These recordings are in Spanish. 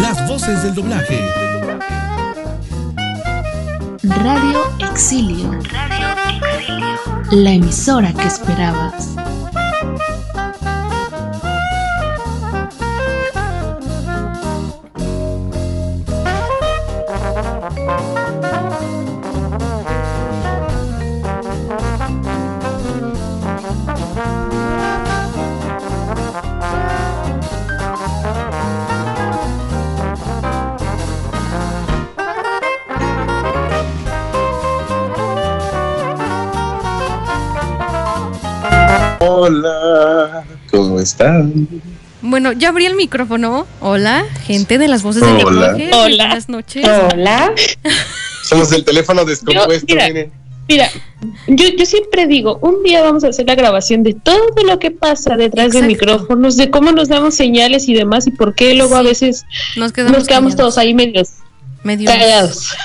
las voces del doblaje. Radio Exilio. Radio Exilio. La emisora que esperabas. Bueno, ya abrí el micrófono. Hola, gente de las voces de Hola. lenguaje. Hola. Buenas noches. Hola. Somos el teléfono descompuesto, Yo, mira. miren. Mira, yo, yo siempre digo, un día vamos a hacer la grabación de todo lo que pasa detrás de micrófonos, de cómo nos damos señales y demás, y por qué luego a veces Nos quedamos, nos quedamos callados. todos ahí medios Medios. callados.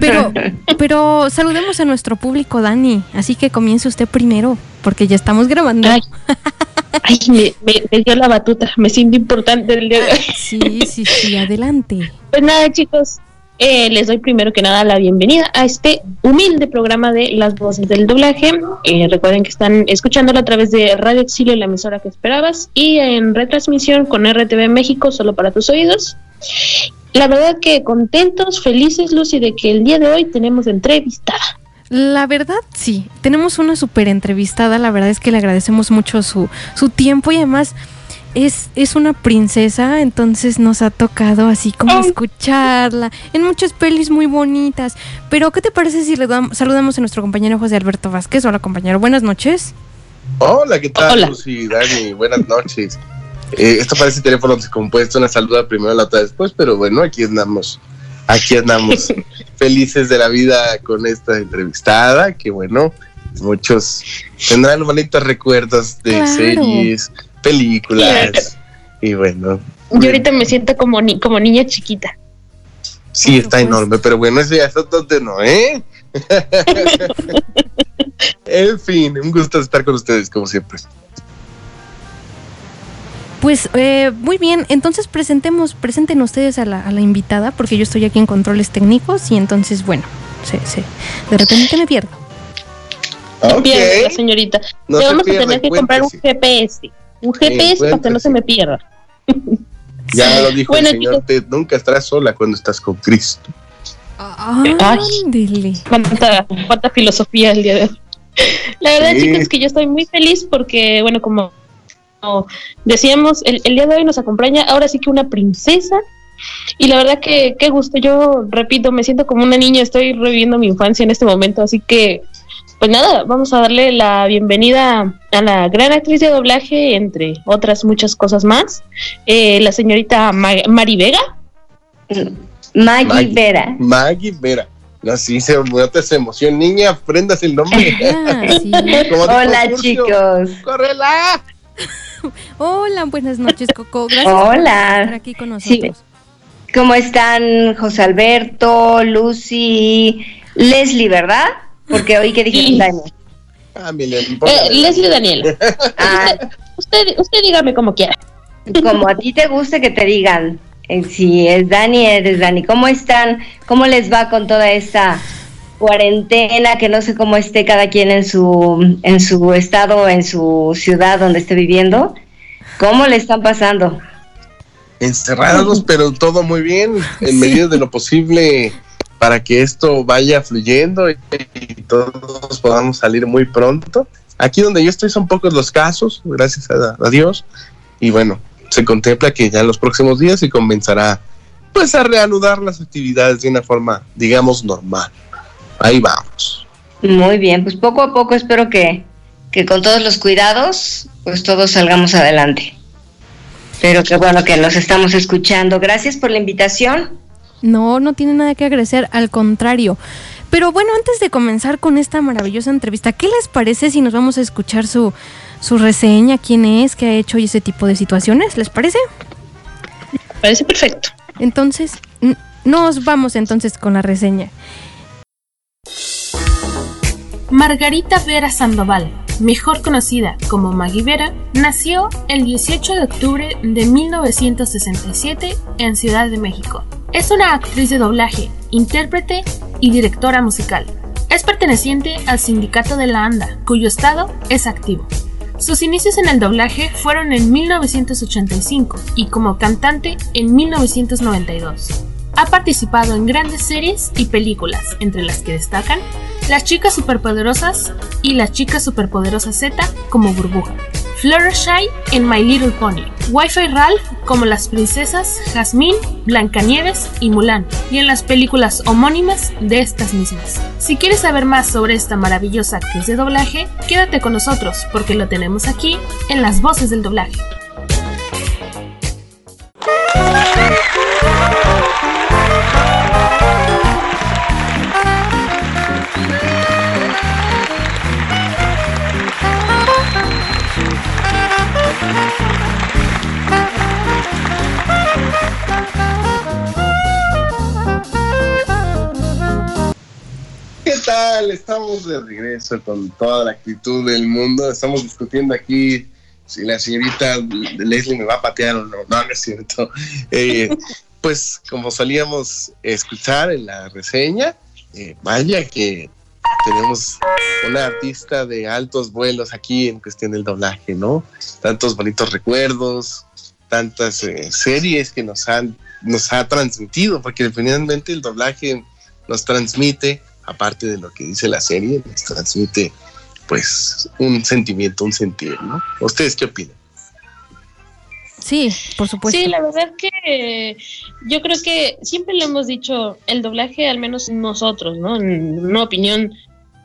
Pero, pero saludemos a nuestro público, Dani. Así que comience usted primero, porque ya estamos grabando. Ay, ay, me, me- me dio la batuta, me siento importante el día de hoy. Sí, sí, sí, adelante. Pues nada, chicos, eh, les doy primero que nada la bienvenida a este humilde programa de Las Voces del Doblaje. Eh, recuerden que están escuchándolo a través de Radio Exilio, la emisora que esperabas, y en retransmisión con RTV México, solo para tus oídos. La verdad que contentos, felices, Lucy, de que el día de hoy tenemos entrevistada. La verdad, sí. Tenemos una súper entrevistada. La verdad es que le agradecemos mucho su, su tiempo y además es, es una princesa, entonces nos ha tocado así como Ay. escucharla en muchas pelis muy bonitas. Pero, ¿qué te parece si le dam- saludamos a nuestro compañero José Alberto Vázquez? Hola, compañero. Buenas noches. Hola, ¿qué tal, Hola. Lucy, Dani? Buenas noches. Eh, esto parece teléfono descompuesto, una saluda primero, la otra después, pero bueno, aquí andamos. Aquí andamos felices de la vida con esta entrevistada, que bueno, muchos tendrán bonitos recuerdos de Claro. series, películas, y bueno, Yo ahorita me siento como, ni- como niña chiquita. sí, está supuesto. enorme, pero bueno, eso ya es otro no, ¿eh? en fin, un gusto estar con ustedes, como siempre. Pues eh, muy bien, entonces presentemos, presenten ustedes a la, a la invitada, porque yo estoy aquí en controles técnicos y entonces, bueno, sí, sí, de repente me pierdo. Ok. Pierde la señorita. No Te se vamos a tener que comprar un. GPS. Un GPS para que no se me pierda. Ya lo dijo Bueno, el Señor, te- nunca estarás sola cuando estás con Cristo. Ándele. Cuánta, cuánta filosofía el día de hoy. La verdad, Sí. chicos, es que yo estoy muy feliz porque, bueno, como decíamos, el, el día de hoy nos acompaña ahora sí que una princesa. Y la verdad que qué gusto. Yo repito, me siento como una niña, estoy reviviendo mi infancia en este momento. Así que, pues nada, vamos a darle la bienvenida a la gran actriz de doblaje, entre otras muchas cosas más, eh, la señorita Ma- Mari Vega. Maggie, Maggie. Vera. Maggie Vera. No, sí, se emoción. Niña, aprendas el nombre. Ah, sí. Hola chicos. ¡Córrela! Hola, buenas noches, Coco. Gracias por Hola. estar aquí con Sí. nosotros. ¿Cómo están José Alberto, Lucy, Leslie, verdad? Porque oí que Sí. dijeron Dani. Ah, Milen, Eh. Leslie Daniela. Ah, Usted, usted dígame como quiera. como a ti te guste que te digan. eh, Si es Dani, eres Dani. ¿Cómo están? ¿Cómo les va con toda esta cuarentena que no sé cómo esté cada quien en su en su estado, en su ciudad donde esté viviendo? ¿Cómo le están pasando? Encerrados, pero todo muy bien, en Sí. medida de lo posible, para que esto vaya fluyendo y, y todos podamos salir muy pronto. Aquí donde yo estoy son pocos los casos, gracias a, a Dios. Y bueno, se contempla que ya en los próximos días se comenzará pues a reanudar las actividades de una forma, digamos, normal. Ahí vamos. Muy bien, pues poco a poco espero que, que con todos los cuidados, pues todos salgamos adelante. Pero qué bueno que nos estamos escuchando. Gracias por la invitación. No, no tiene nada que agradecer, al contrario. Pero bueno, antes de comenzar con esta maravillosa entrevista, ¿qué les parece si nos vamos a escuchar su, su reseña? ¿Quién es? ¿Qué ha hecho y ese tipo de situaciones? ¿Les parece? Parece perfecto. Entonces, nos vamos entonces con la reseña. Margarita Vera Sandoval, mejor conocida como Maggie Vera, nació el 18 de octubre de 1967 en Ciudad de México. Es una actriz de doblaje, intérprete y directora musical. Es perteneciente al Sindicato de la ANDA, cuyo estado es activo. Sus inicios en el doblaje fueron en 1985 y como cantante en 1992. Ha participado en grandes series y películas, entre las que destacan Las Chicas Superpoderosas y Las Chicas Superpoderosas Z como Burbuja. Fluttershy en My Little Pony, Wi-Fi Ralph como las princesas Jasmine, Blancanieves y Mulan, y en las películas homónimas de estas mismas. Si quieres saber más sobre esta maravillosa actriz de doblaje, quédate con nosotros porque lo tenemos aquí en las voces del doblaje. Estamos de regreso con toda la actitud del mundo. Estamos discutiendo aquí si la señorita Leslie me va a patear o no. No, no es cierto. Eh, pues como solíamos escuchar en la reseña, eh, vaya que tenemos una artista de altos vuelos aquí en cuestión del doblaje, ¿no? Tantos bonitos recuerdos, tantas eh, series que nos han nos ha transmitido, porque finalmente el doblaje nos transmite aparte de lo que dice la serie, les transmite pues un sentimiento, un sentir, ¿no? ¿Ustedes qué opinan? Sí, por supuesto. Sí, la verdad que yo creo que siempre lo hemos dicho, el doblaje, al menos nosotros, ¿no? En una opinión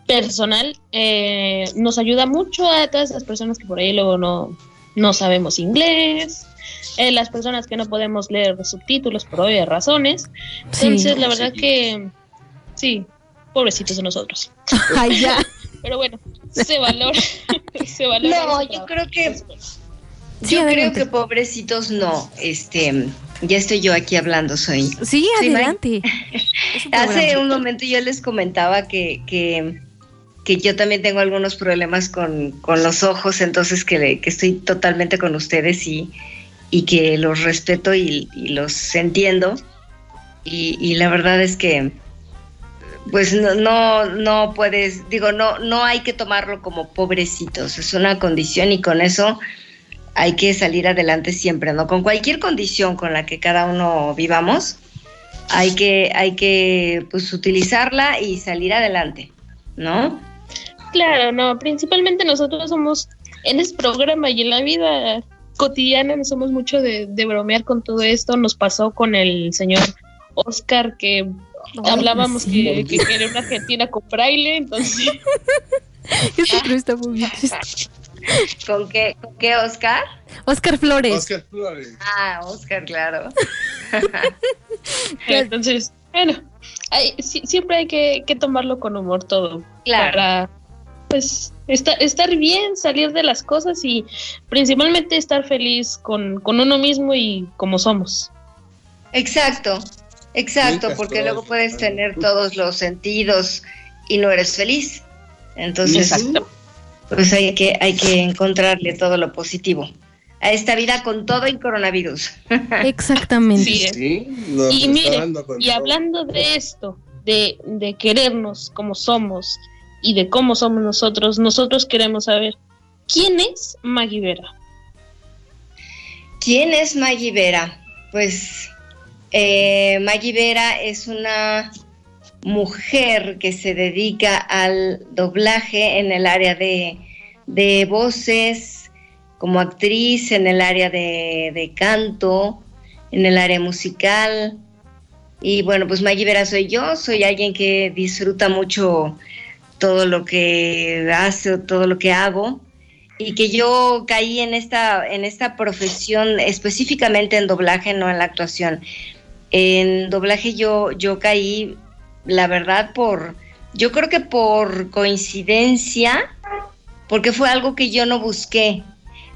personal, eh, nos ayuda mucho a todas las personas que por ahí luego no, no sabemos inglés, eh, las personas que no podemos leer subtítulos por obvias razones. Entonces, la verdad que sí, pobrecitos de nosotros. Ay, ya. Pero bueno, se valora. se valora no, yo creo que. Yo creo que pobrecitos no. Este. Ya estoy yo aquí hablando, soy. Sí, adelante. Hace un momento yo les comentaba que, que, que, yo también tengo algunos problemas con, con los ojos, entonces que, que, estoy totalmente con ustedes y, y que los respeto y, y los entiendo. Y, y, la verdad es que pues no, no, puedes, digo, no, no hay que tomarlo como pobrecitos, es una condición y con eso hay que salir adelante siempre, ¿no? Con cualquier condición con la que cada uno vivamos, hay que, hay que pues utilizarla y salir adelante, ¿no? Claro, no, principalmente nosotros somos en este programa y en la vida cotidiana no somos mucho de, de bromear con todo esto. Nos pasó con el señor Oscar que hablábamos que, que, era una Argentina con braille, entonces. Eso creo está muy bien. ¿Con qué, ¿Con qué Oscar? Oscar Flores. Oscar Flores. Ah, Oscar, claro. entonces, bueno, hay, siempre hay que, que, tomarlo con humor todo. Claro. Para, pues, estar, estar bien, salir de las cosas y principalmente estar feliz con, con uno mismo y como somos. Exacto, Exacto, porque luego puedes tener todos los sentidos y no eres feliz. Entonces, pues hay que, hay que encontrarle todo lo positivo a esta vida con todo el coronavirus. Exactamente. Sí, y mire, y hablando de esto, de, de querernos como somos y de cómo somos nosotros, nosotros queremos saber, ¿quién es Maggie Vera? ¿Quién es Maggie Vera? Pues eh, Maggie Vera es una mujer que se dedica al doblaje en el área de, voces, como actriz, en el área de, canto, en el área musical. Y bueno, pues Maggie Vera soy yo, soy alguien que disfruta mucho todo lo que hace, todo lo que hago y que yo caí en esta en esta profesión específicamente en doblaje, no en la actuación. En doblaje yo, yo caí, la verdad, por, yo creo que por coincidencia, porque fue algo que yo no busqué.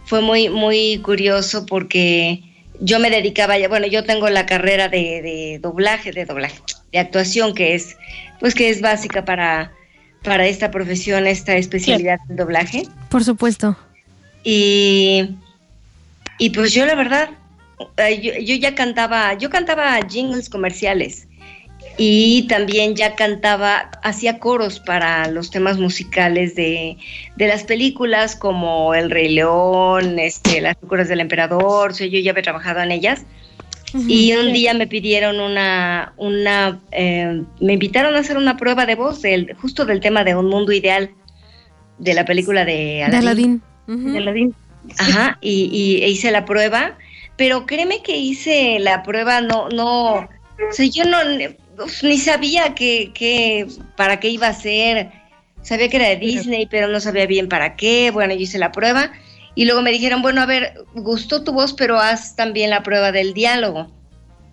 Fue muy, muy curioso porque yo me dedicaba ya, bueno, yo tengo la carrera de, doblaje, de doblaje, de actuación, que es, pues que es básica para, para esta profesión, esta especialidad del doblaje. Por supuesto. Y, y pues yo la verdad, yo, yo ya cantaba, yo cantaba jingles comerciales y también ya cantaba, hacía coros para los temas musicales de, de, las películas como El Rey León, este, Las locuras del Emperador, o sea, yo ya había trabajado en ellas. Y un día me pidieron una, una eh, me invitaron a hacer una prueba de voz del, justo del tema de Un Mundo Ideal, de la película de Aladdin. De Aladdin. De Aladdin. Ajá, y, y, e hice la prueba, pero créeme que hice la prueba, no, no, o sea, yo no, ni sabía que, que, para qué iba a ser, sabía que era de Disney, pero no sabía bien para qué, bueno, yo hice la prueba y luego me dijeron, bueno, a ver, gustó tu voz, pero haz también la prueba del diálogo.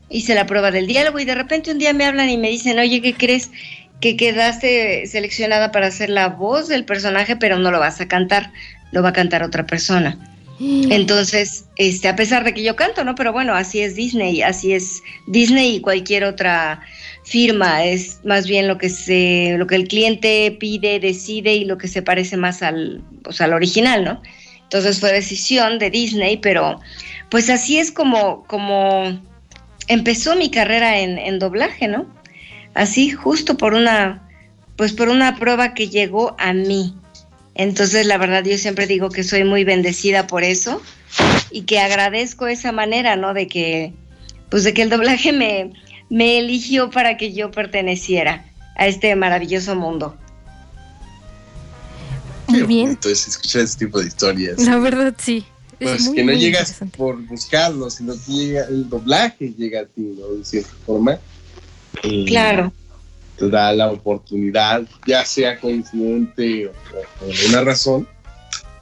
Hice la prueba del diálogo y de repente un día me hablan y me dicen, oye, ¿qué crees? Que quedaste seleccionada para hacer la voz del personaje, pero no lo vas a cantar, lo va a cantar otra persona. Entonces, este, a pesar de que yo canto, ¿no? Pero bueno, así es Disney, así es Disney y cualquier otra firma, es más bien lo que se, lo que el cliente pide, decide y lo que se parece más al, pues, al original, ¿no? Entonces fue decisión de Disney, pero pues así es como, como empezó mi carrera en, en doblaje, ¿no? Así, justo por una, pues por una prueba que llegó a mí. Entonces, la verdad, yo siempre digo que soy muy bendecida por eso y que agradezco esa manera, ¿no? De que, pues de que el doblaje me, me eligió para que yo perteneciera a este maravilloso mundo. Muy bien. Entonces, escuchar ese tipo de historias. La verdad, sí. Es Pues muy, que no muy llegas interesante. por buscarlo, sino que llega, el doblaje llega a ti, ¿no? De cierta forma. Y Claro. Te da la oportunidad, ya sea coincidente o por una razón,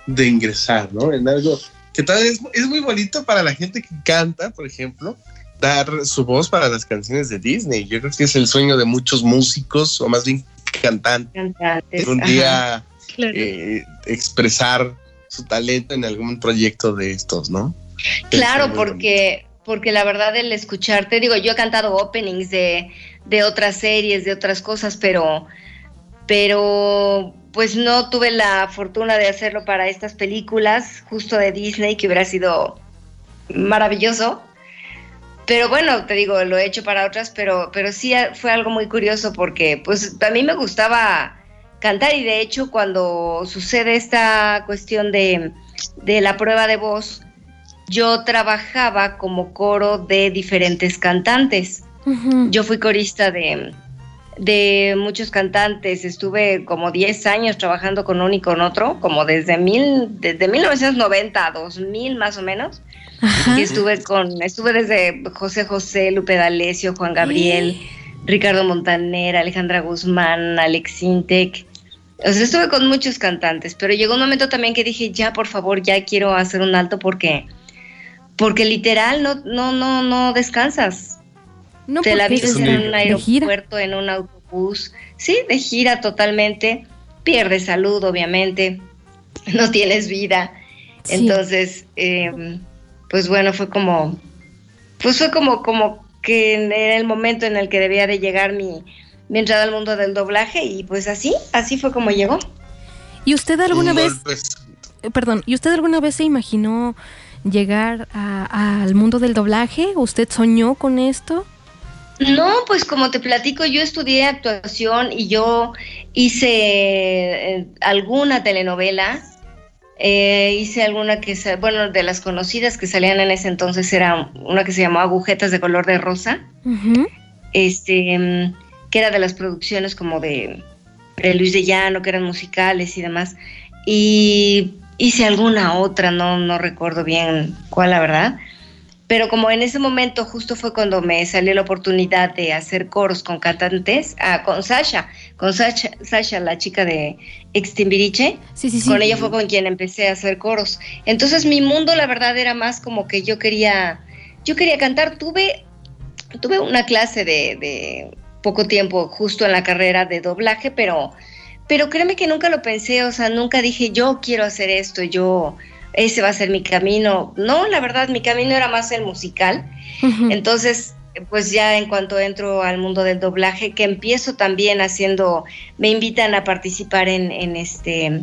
de ingresar, ¿no? En algo que tal vez es muy bonito para la gente que canta, por ejemplo, dar su voz para las canciones de Disney. Yo creo que es el sueño de muchos músicos, o más bien cantantes, Cantantes. un ajá. día Claro. eh, expresar su talento en algún proyecto de estos, ¿no? Claro, porque, porque la verdad el escucharte, digo, yo he cantado openings de, de otras series, de otras cosas, pero, pero pues no tuve la fortuna de hacerlo para estas películas, justo de Disney, que hubiera sido maravilloso. Pero bueno, te digo, lo he hecho para otras, pero, pero sí fue algo muy curioso porque pues a mí me gustaba cantar y de hecho cuando sucede esta cuestión de, de la prueba de voz, yo trabajaba como coro de diferentes cantantes. Yo fui corista de, de muchos cantantes, estuve como 10 años trabajando con uno y con otro, como desde, mil, desde 1990 a 2000 más o menos. Ajá. Y estuve con, estuve desde José José, Lupe D'Alessio, Juan Gabriel, Ricardo Montaner, Alejandra Guzmán, Alex Intec. O sea, estuve con muchos cantantes, pero llegó un momento también que dije, ya, por favor, ya quiero hacer un alto porque, porque literal no, no, no, no descansas. No, Te la vives es en un- aeropuerto, en un autobús. Sí, de gira totalmente. Pierdes salud, obviamente. No tienes vida. Sí. Entonces, eh, pues bueno, fue como, pues fue como, como que era el momento en el que debía de llegar mi, mi entrada al mundo del doblaje y pues así, así fue como llegó. ¿Y usted alguna Un vez, eh, perdón, ¿y usted alguna vez se imaginó llegar a- al mundo del doblaje? ¿Usted soñó con esto? No, pues como te platico, yo estudié actuación y yo hice eh, alguna telenovela, eh, hice alguna que, bueno, de las conocidas que salían en ese entonces era una que se llamaba Agujetas de color de rosa. Este, mm, que era de las producciones como de, de Luis de Llano, que eran musicales y demás. Y hice alguna otra, no, no recuerdo bien cuál, la verdad. Pero como en ese momento justo fue cuando me salió la oportunidad de hacer coros con cantantes, ah, con Sasha, con Sasha, Sasha la chica de Extimbiriche, Sí, sí, sí. con ella fue con quien empecé a hacer coros. Entonces mi mundo, la verdad, era más como que yo quería, yo quería cantar. Tuve, tuve una clase de, de poco tiempo justo en la carrera de doblaje, pero, pero créeme que nunca lo pensé, o sea, nunca dije yo quiero hacer esto, yo ese va a ser mi camino. No, la verdad, mi camino era más el musical. Entonces, pues ya en cuanto entro al mundo del doblaje, que empiezo también haciendo, me invitan a participar en, en este,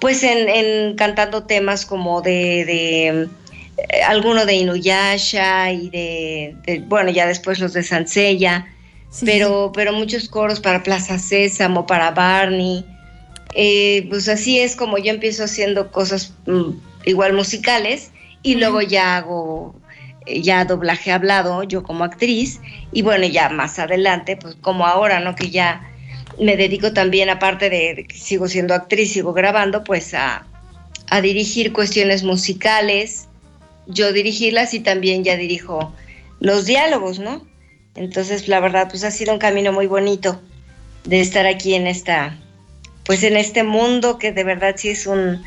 pues en, cantando temas como de, de eh, alguno de Inuyasha y de, bueno, ya después los de Sansella, pero, pero muchos coros para Plaza Sésamo, para Barney. Eh, pues así es como yo empiezo haciendo cosas mm, igual musicales y luego ya hago eh, ya doblaje hablado yo como actriz y bueno ya más adelante pues como ahora no que ya me dedico también aparte de, que sigo siendo actriz sigo grabando pues a, a, dirigir cuestiones musicales yo dirigirlas y también ya dirijo los diálogos no entonces la verdad pues ha sido un camino muy bonito de estar aquí en esta pues en este mundo que de verdad sí es un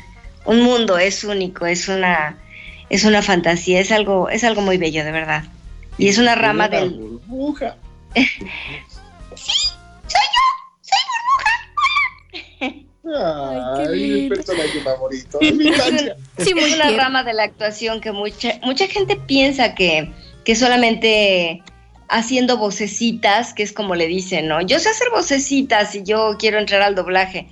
un mundo es único es una es una fantasía, es algo, es algo muy bello, de verdad. Y es una rama del. burbuja. sí, soy yo, soy burbuja. Ay, mi personaje favorito. sí, es una rama de la actuación que mucha, mucha gente piensa que, que solamente haciendo vocecitas, que es como le dicen, ¿no? Yo sé hacer vocecitas y yo quiero entrar al doblaje,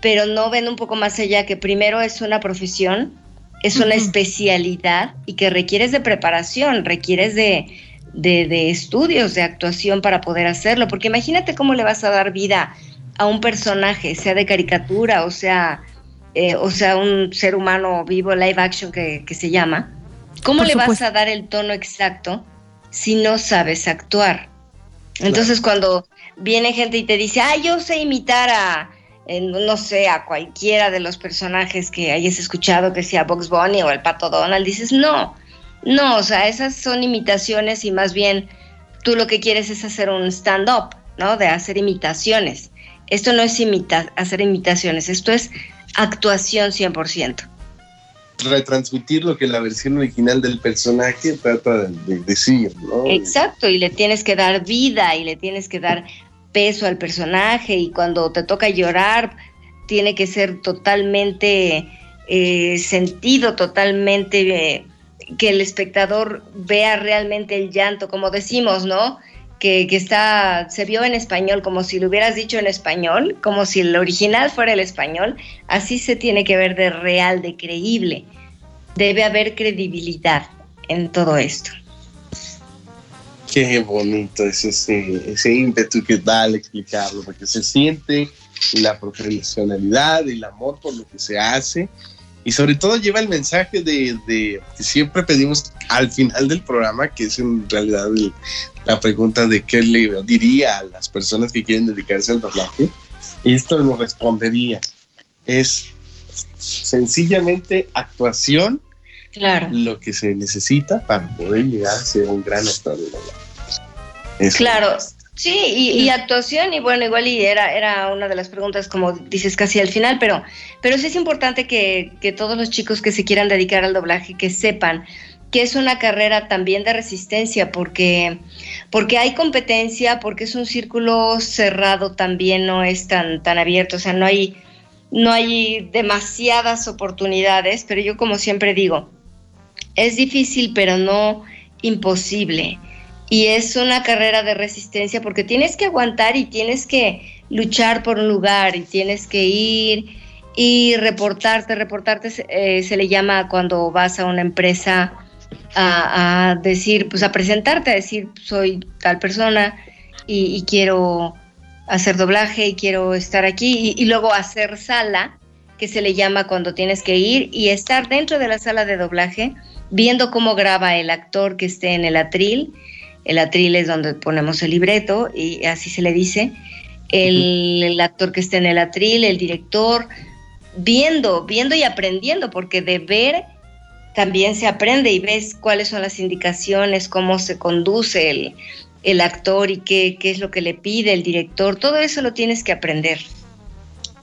pero no ven un poco más allá que primero es una profesión es una especialidad y que requieres de preparación, requieres de, de, estudios de actuación para poder hacerlo, porque imagínate cómo le vas a dar vida a un personaje, sea de caricatura o sea, eh, o sea un ser humano vivo, live action que, se llama, ¿cómo le vas a dar el tono exacto si no sabes actuar? Entonces cuando viene gente y te dice, ah, yo sé imitar a no sé, a cualquiera de los personajes que hayas escuchado, que sea Box Bunny o el Pato Donald, dices, no, no, o sea, esas son imitaciones y más bien tú lo que quieres es hacer un stand-up, ¿no? De hacer imitaciones. Esto no es imita hacer imitaciones, esto es actuación 100%. Retransmitir lo que la versión original del personaje trata de decir, ¿no? Exacto, y le tienes que dar vida y le tienes que dar peso al personaje y cuando te toca llorar tiene que ser totalmente eh, sentido, totalmente eh, que el espectador vea realmente el llanto, como decimos, ¿no? Que, que, está, se vio en español, como si lo hubieras dicho en español, como si el original fuera el español, así se tiene que ver de real, de creíble. Debe haber credibilidad en todo esto. Qué bonito es ese, ese ímpetu que da al explicarlo, porque se siente la profesionalidad, el amor por lo que se hace y sobre todo lleva el mensaje de, que siempre pedimos al final del programa, que es en realidad la pregunta de qué le diría a las personas que quieren dedicarse al doblaje. Esto lo respondería. Es sencillamente actuación claro. lo que se necesita para poder llegar a ser un gran actor de doblaje. Claro, sí, y, actuación, y bueno, igual y era, era una de las preguntas, como dices, casi al final, pero, pero sí es importante que, que todos los chicos que se quieran dedicar al doblaje, que sepan que es una carrera también de resistencia, porque, porque hay competencia, porque es un círculo cerrado también, no es tan, tan abierto, o sea, no hay, no hay demasiadas oportunidades, pero yo como siempre digo, es difícil, pero no imposible. Y es una carrera de resistencia porque tienes que aguantar y tienes que luchar por un lugar y tienes que ir y reportarte. Reportarte eh, se le llama cuando vas a una empresa a, decir, pues a presentarte, a decir, soy tal persona y, quiero hacer doblaje y quiero estar aquí y luego hacer sala, que se le llama cuando tienes que ir y estar dentro de la sala de doblaje viendo cómo graba el actor que esté en el atril. El atril es donde ponemos el libreto y así se le dice. El, actor que esté en el atril, el director, viendo, viendo y aprendiendo, porque de ver también se aprende y ves cuáles son las indicaciones, cómo se conduce el, actor y qué, qué, es lo que le pide el director. Todo eso lo tienes que aprender.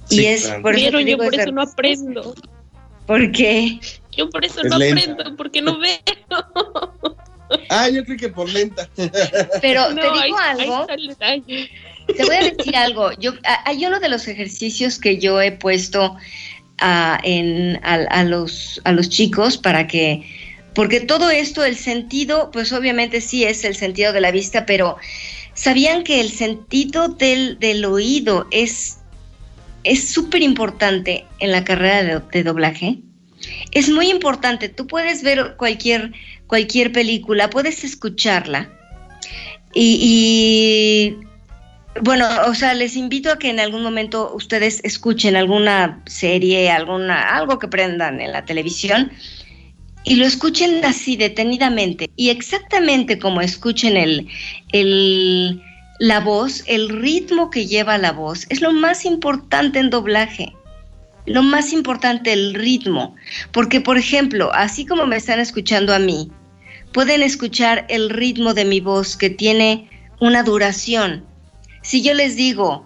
y es por eso, yo por eso no aprendo. ¿Por qué? Yo por eso no aprendo, porque no veo. Ah, yo creo que por lenta. Pero te digo algo. te voy a decir algo. Yo, hay uno de los ejercicios que yo he puesto a, en, a, los, a los chicos para que Porque todo esto, el sentido, pues obviamente sí es el sentido de la vista, pero ¿sabían que el sentido del, del oído es súper importante en la carrera de, de, doblaje? Es muy importante. Tú puedes ver cualquier, cualquier película, puedes escucharla. Y, bueno, o sea, les invito a que en algún momento ustedes escuchen alguna serie, alguna, algo que prendan en la televisión y lo escuchen así detenidamente y exactamente como escuchen el, el, la voz, el ritmo que lleva la voz, es lo más importante en doblaje. Lo más importante, el ritmo. Porque, por ejemplo, así como me están escuchando a mí, pueden escuchar el ritmo de mi voz que tiene una duración si yo les digo,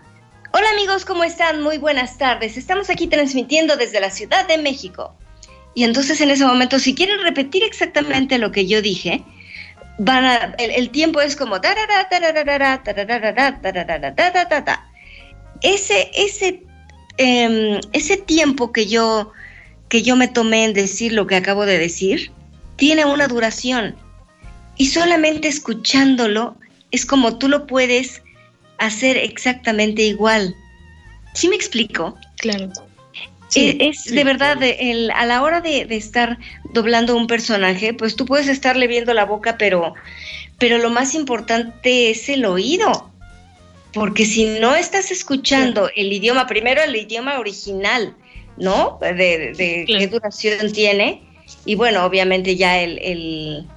hola amigos, ¿cómo están? Muy buenas tardes. Estamos aquí transmitiendo desde la Ciudad de México. Y entonces en ese momento, si quieren repetir exactamente lo que yo dije, van a, el, tiempo es como ese ese ese tiempo que yo que yo me tomé en decir lo que acabo de decir tiene una duración y solamente escuchándolo es como tú lo puedes hacer exactamente igual. ¿Sí me explico? Claro. Es, de verdad, el, a la hora de, estar doblando un personaje, pues tú puedes estarle viendo la boca, pero, pero lo más importante es el oído. Porque si no estás escuchando el idioma, primero el idioma original, ¿no? De, qué duración tiene. Y bueno, obviamente ya el, el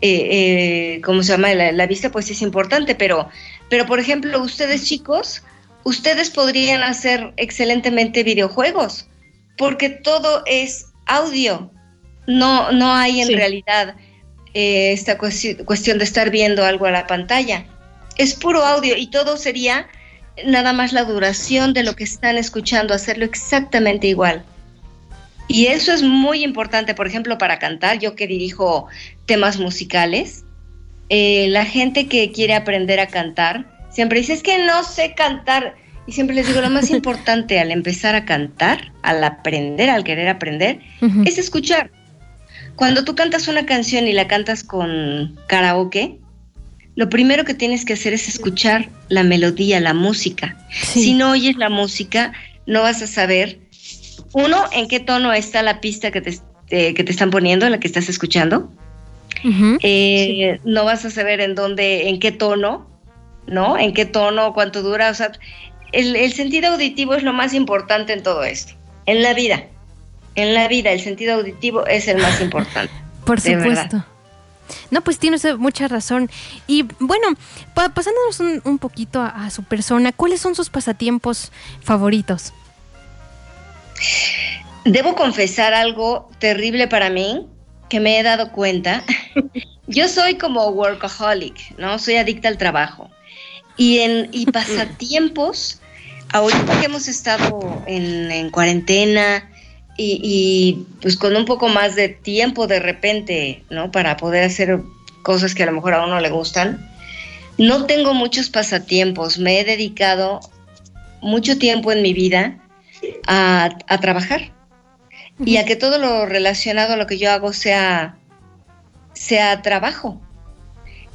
eh, eh, ¿cómo se llama? La, la, vista pues es importante, pero pero, por ejemplo, ustedes chicos, ustedes podrían hacer excelentemente videojuegos, porque todo es audio. No, no hay en realidad eh, esta cuestión de estar viendo algo a la pantalla. Es puro audio y todo sería nada más la duración de lo que están escuchando, hacerlo exactamente igual. Y eso es muy importante, por ejemplo, para cantar, yo que dirijo temas musicales, eh, la gente que quiere aprender a cantar siempre dice, es que no sé cantar. Y siempre les digo, lo más importante al empezar a cantar, al aprender, al querer aprender, es escuchar. Cuando tú cantas una canción y la cantas con karaoke, lo primero que tienes que hacer es escuchar la melodía, la música. Si no oyes la música, no vas a saber, uno, en qué tono está la pista que te, eh, que te están poniendo, la que estás escuchando. Eh, no vas a saber en dónde, en qué tono, ¿no? En qué tono, cuánto dura. O sea, el, sentido auditivo es lo más importante en todo esto, en la vida. En la vida, el sentido auditivo es el más importante. Por supuesto. No, pues tienes mucha razón. Y bueno, pasándonos un, poquito a, su persona, ¿cuáles son sus pasatiempos favoritos? Debo confesar algo terrible para mí, que me he dado cuenta, yo soy como workaholic, ¿no? Soy adicta al trabajo. Y, en, y pasatiempos, ahorita que hemos estado en, cuarentena y, y, pues con un poco más de tiempo de repente, ¿no? Para poder hacer cosas que a lo mejor a uno le gustan, no tengo muchos pasatiempos. Me he dedicado mucho tiempo en mi vida a, a trabajar y a que todo lo relacionado a lo que yo hago sea, sea trabajo.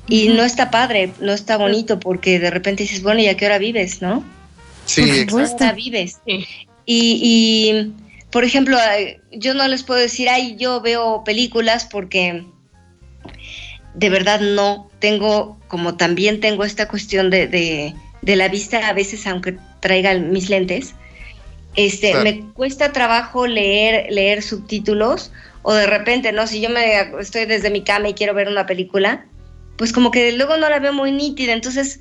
Y no está padre, no está bonito, porque de repente dices, bueno, ¿y a qué hora vives, no? Sí, exacto. vives? Y, y, por ejemplo, yo no les puedo decir, ay, yo veo películas porque de verdad no. Tengo, como también tengo esta cuestión de, de, de la vista, a veces, aunque traiga mis lentes, este, me cuesta trabajo leer, leer subtítulos o de repente, ¿no? Si yo me estoy desde mi cama y quiero ver una película, pues como que luego no la veo muy nítida, entonces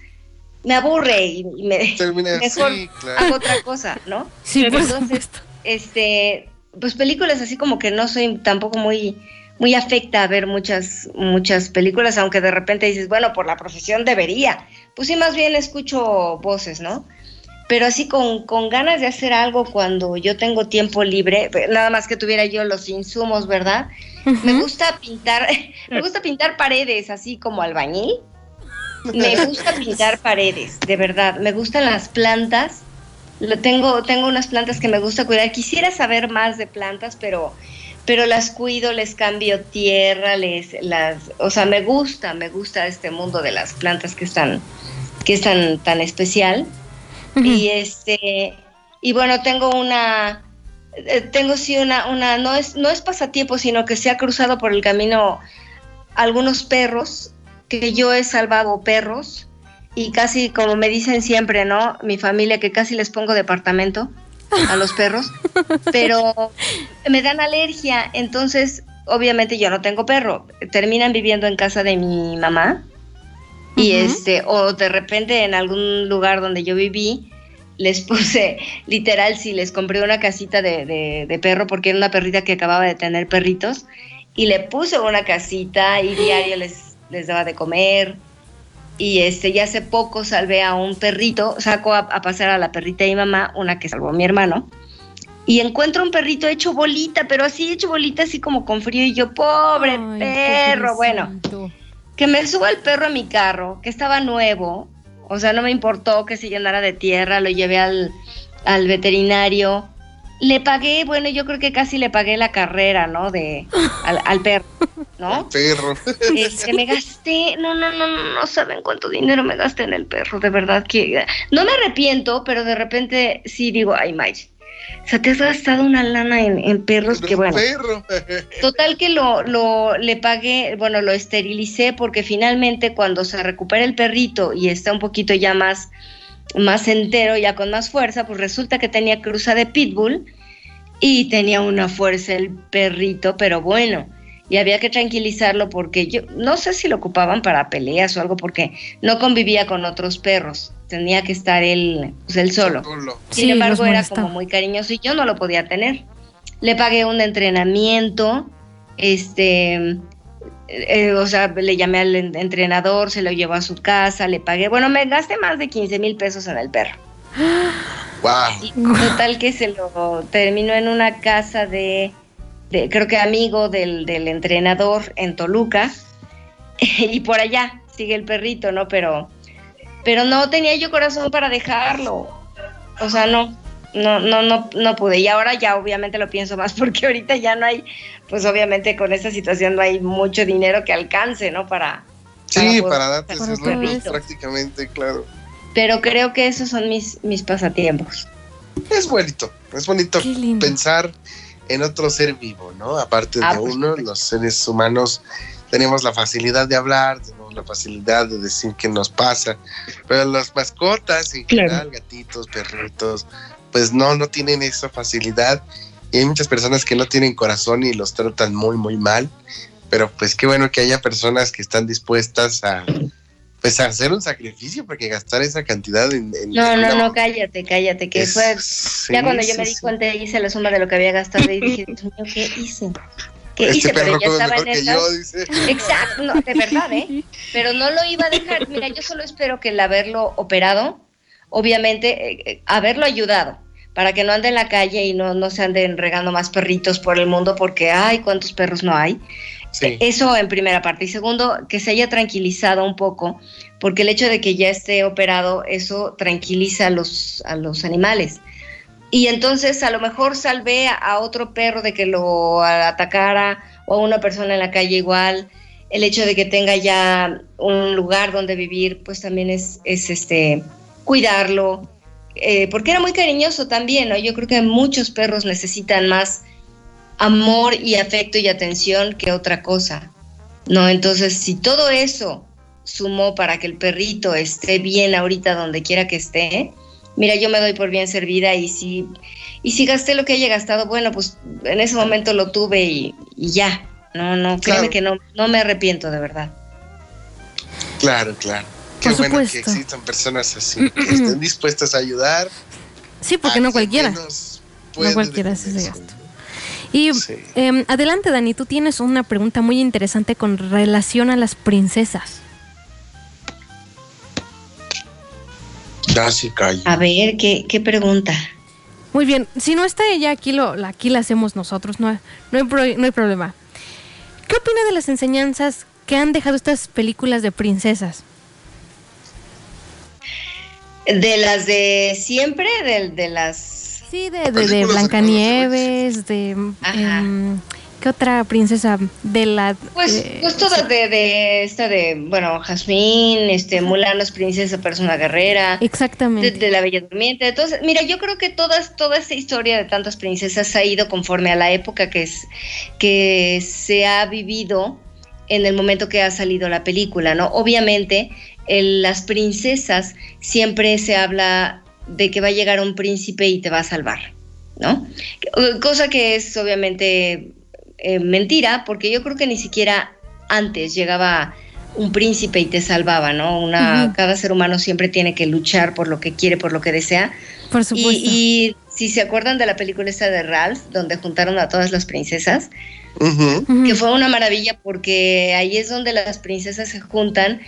me aburre y, me mejor hago otra cosa, ¿no? Sí, entonces, este, pues películas así como que no soy tampoco muy muy afecta a ver muchas muchas películas, aunque de repente dices, bueno, por la profesión debería. Pues sí, más bien escucho voces, ¿no? pero así con, con, ganas de hacer algo cuando yo tengo tiempo libre, nada más que tuviera yo los insumos, ¿verdad? Me gusta pintar, me gusta pintar paredes, así como albañil. Me gusta pintar paredes, de verdad. Me gustan las plantas. Lo tengo, tengo unas plantas que me gusta cuidar. Quisiera saber más de plantas, pero pero las cuido, les cambio tierra, les las, o sea, me gusta, me gusta este mundo de las plantas que están que es tan tan especial. Y este y bueno, tengo una eh, tengo sí una una no es no es pasatiempo, sino que se ha cruzado por el camino algunos perros que yo he salvado perros y casi como me dicen siempre, ¿no? Mi familia que casi les pongo departamento a los perros, pero me dan alergia, entonces obviamente yo no tengo perro, terminan viviendo en casa de mi mamá y este o de repente en algún lugar donde yo viví les puse literal si les compré una casita de, de perro porque era una perrita que acababa de tener perritos y le puse una casita y diario les, les daba de comer y este ya hace poco salvé a un perrito, saco a, pasar a la perrita de mi mamá, una que salvó a mi hermano, y encuentro un perrito hecho bolita, pero así hecho bolita, así como con frío, y yo, pobre perro, bueno, que me suba el perro a mi carro, que estaba nuevo, o sea, no me importó que se llenara de tierra, lo llevé al, al veterinario, le pagué, bueno, yo creo que casi le pagué la carrera, ¿no? De al, perro, ¿no? Perro. Este, me gasté, no, no, no, no, no saben cuánto dinero me gasté en el perro, de verdad que no me arrepiento, pero de repente sí digo, ay, May, o sea, te has gastado una lana en, perros que bueno. Perro. Total que lo, lo le pagué, bueno, lo esterilicé porque finalmente cuando se recupera el perrito y está un poquito ya más más entero, ya con más fuerza, pues resulta que tenía cruza de pitbull y tenía una fuerza el perrito, pero bueno, y había que tranquilizarlo porque yo no sé si lo ocupaban para peleas o algo porque no convivía con otros perros, tenía que estar él, pues él solo. Sin embargo, era como muy cariñoso y yo no lo podía tener. Le pagué un entrenamiento, este, eh, o sea, le llamé al entrenador, se lo llevó a su casa, le pagué. Bueno, me gasté más de 15 mil pesos en el perro. Wow. total que se lo terminó en una casa de, creo que amigo del, del, entrenador en Toluca. y por allá sigue el perrito, ¿no? Pero, pero no tenía yo corazón para dejarlo. O sea, no no, no, no, no pude. Y ahora ya obviamente lo pienso más porque ahorita ya no hay, pues obviamente con esta situación no hay mucho dinero que alcance, ¿no? Para... Sí, para, darte ese prácticamente, claro. Pero creo que esos son mis, mis pasatiempos. Es bonito, es bonito pensar en otro ser vivo, ¿no? Aparte de ah, pues, uno, los seres humanos tenemos la facilidad de hablar, tenemos la facilidad de decir qué nos pasa, pero las mascotas en general, gatitos, perritos, pues no, no tienen esa facilidad. Y hay muchas personas que no tienen corazón y los tratan muy, muy mal. Pero pues qué bueno que haya personas que están dispuestas a, pues a hacer un sacrificio porque gastar esa cantidad en... no, no, no, cállate, cállate, que fue... ya cuando yo me di cuenta hice la suma de lo que había gastado y dije, ¿qué hice? ¿Qué este hice? Pero ya estaba en esa... Exacto, no, de verdad, ¿eh? Pero no lo iba a dejar. Mira, yo solo espero que el haberlo operado, obviamente, eh, eh, haberlo ayudado para que no ande en la calle y no, no se anden regando más perritos por el mundo porque, ay, ¿cuántos perros no hay? Eso en primera parte. Y segundo, que se haya tranquilizado un poco, porque el hecho de que ya esté operado, eso tranquiliza a los, a los animales. Y entonces a lo mejor salvé a, otro perro de que lo atacara o a una persona en la calle igual. El hecho de que tenga ya un lugar donde vivir, pues también es, es este cuidarlo, eh, porque era muy cariñoso también, ¿no? Yo creo que muchos perros necesitan más amor y afecto y atención que otra cosa, ¿no? Entonces, si todo eso sumó para que el perrito esté bien ahorita donde quiera que esté, mira, yo me doy por bien servida y si, y si gasté lo que haya gastado, bueno, pues en ese momento lo tuve y, ya, no, no, créeme que no, no me arrepiento de verdad. Claro, claro. Qué bueno que existan personas así, que estén dispuestas a ayudar. Sí, porque no cualquiera. No cualquiera hace ese gasto. Y em, adelante, Dani, tú tienes una pregunta muy interesante con relación a las princesas. Ya sí, A ver, ¿qué, ¿qué, pregunta? Muy bien, si no está ella, aquí, lo, aquí la hacemos nosotros, no, no, hay, no hay problema. ¿Qué opina de las enseñanzas que han dejado estas películas de princesas? De las de siempre, de, de las... Sí, de, de, Blancanieves, de... Em, ¿Qué otra princesa de la... Pues, eh, pues todas de, de esta de, bueno, Jazmín, este, Mulan es princesa, persona guerrera. Exactamente. De, de, la Bella Durmiente. Entonces, mira, yo creo que todas, toda esta historia de tantas princesas ha ido conforme a la época que, es, que se ha vivido en el momento que ha salido la película, ¿no? Obviamente, el, las princesas siempre se habla de que va a llegar un príncipe y te va a salvar, ¿no? Cosa que es obviamente eh, mentira, porque yo creo que ni siquiera antes llegaba un príncipe y te salvaba, ¿no? Una, uh -huh. Cada ser humano siempre tiene que luchar por lo que quiere, por lo que desea. Por supuesto. Y, y si se acuerdan de la película esta de Ralph, donde juntaron a todas las princesas, uh -huh. que fue una maravilla porque ahí es donde las princesas se juntan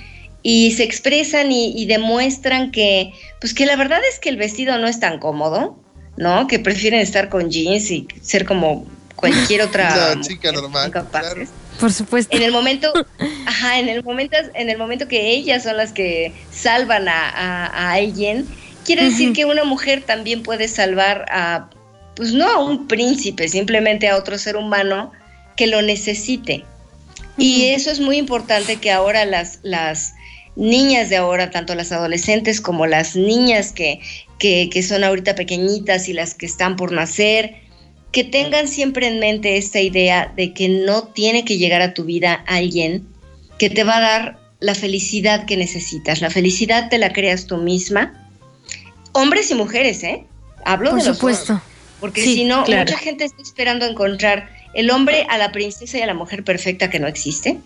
y se expresan y, y, demuestran que, pues que la verdad es que el vestido no es tan cómodo, ¿no? Que prefieren estar con jeans y ser como cualquier otra no, chica normal. Claro. Por supuesto. En el momento, ajá, en el momento, en el momento que ellas son las que salvan a, a, a alguien, quiere uh -huh. decir que una mujer también puede salvar a, pues no a un príncipe, simplemente a otro ser humano que lo necesite. Uh -huh. Y eso es muy importante que ahora las, las niñas de ahora, tanto las adolescentes como las niñas que, que, que son ahorita pequeñitas y las que están por nacer, que tengan siempre en mente esta idea de que no tiene que llegar a tu vida alguien que te va a dar la felicidad que necesitas. La felicidad te la creas tú misma. Hombres y mujeres, ¿eh? Hablo Por de los supuesto. dos. Porque sí, si no, claro. mucha gente está esperando encontrar el hombre a la princesa y a la mujer perfecta que no existe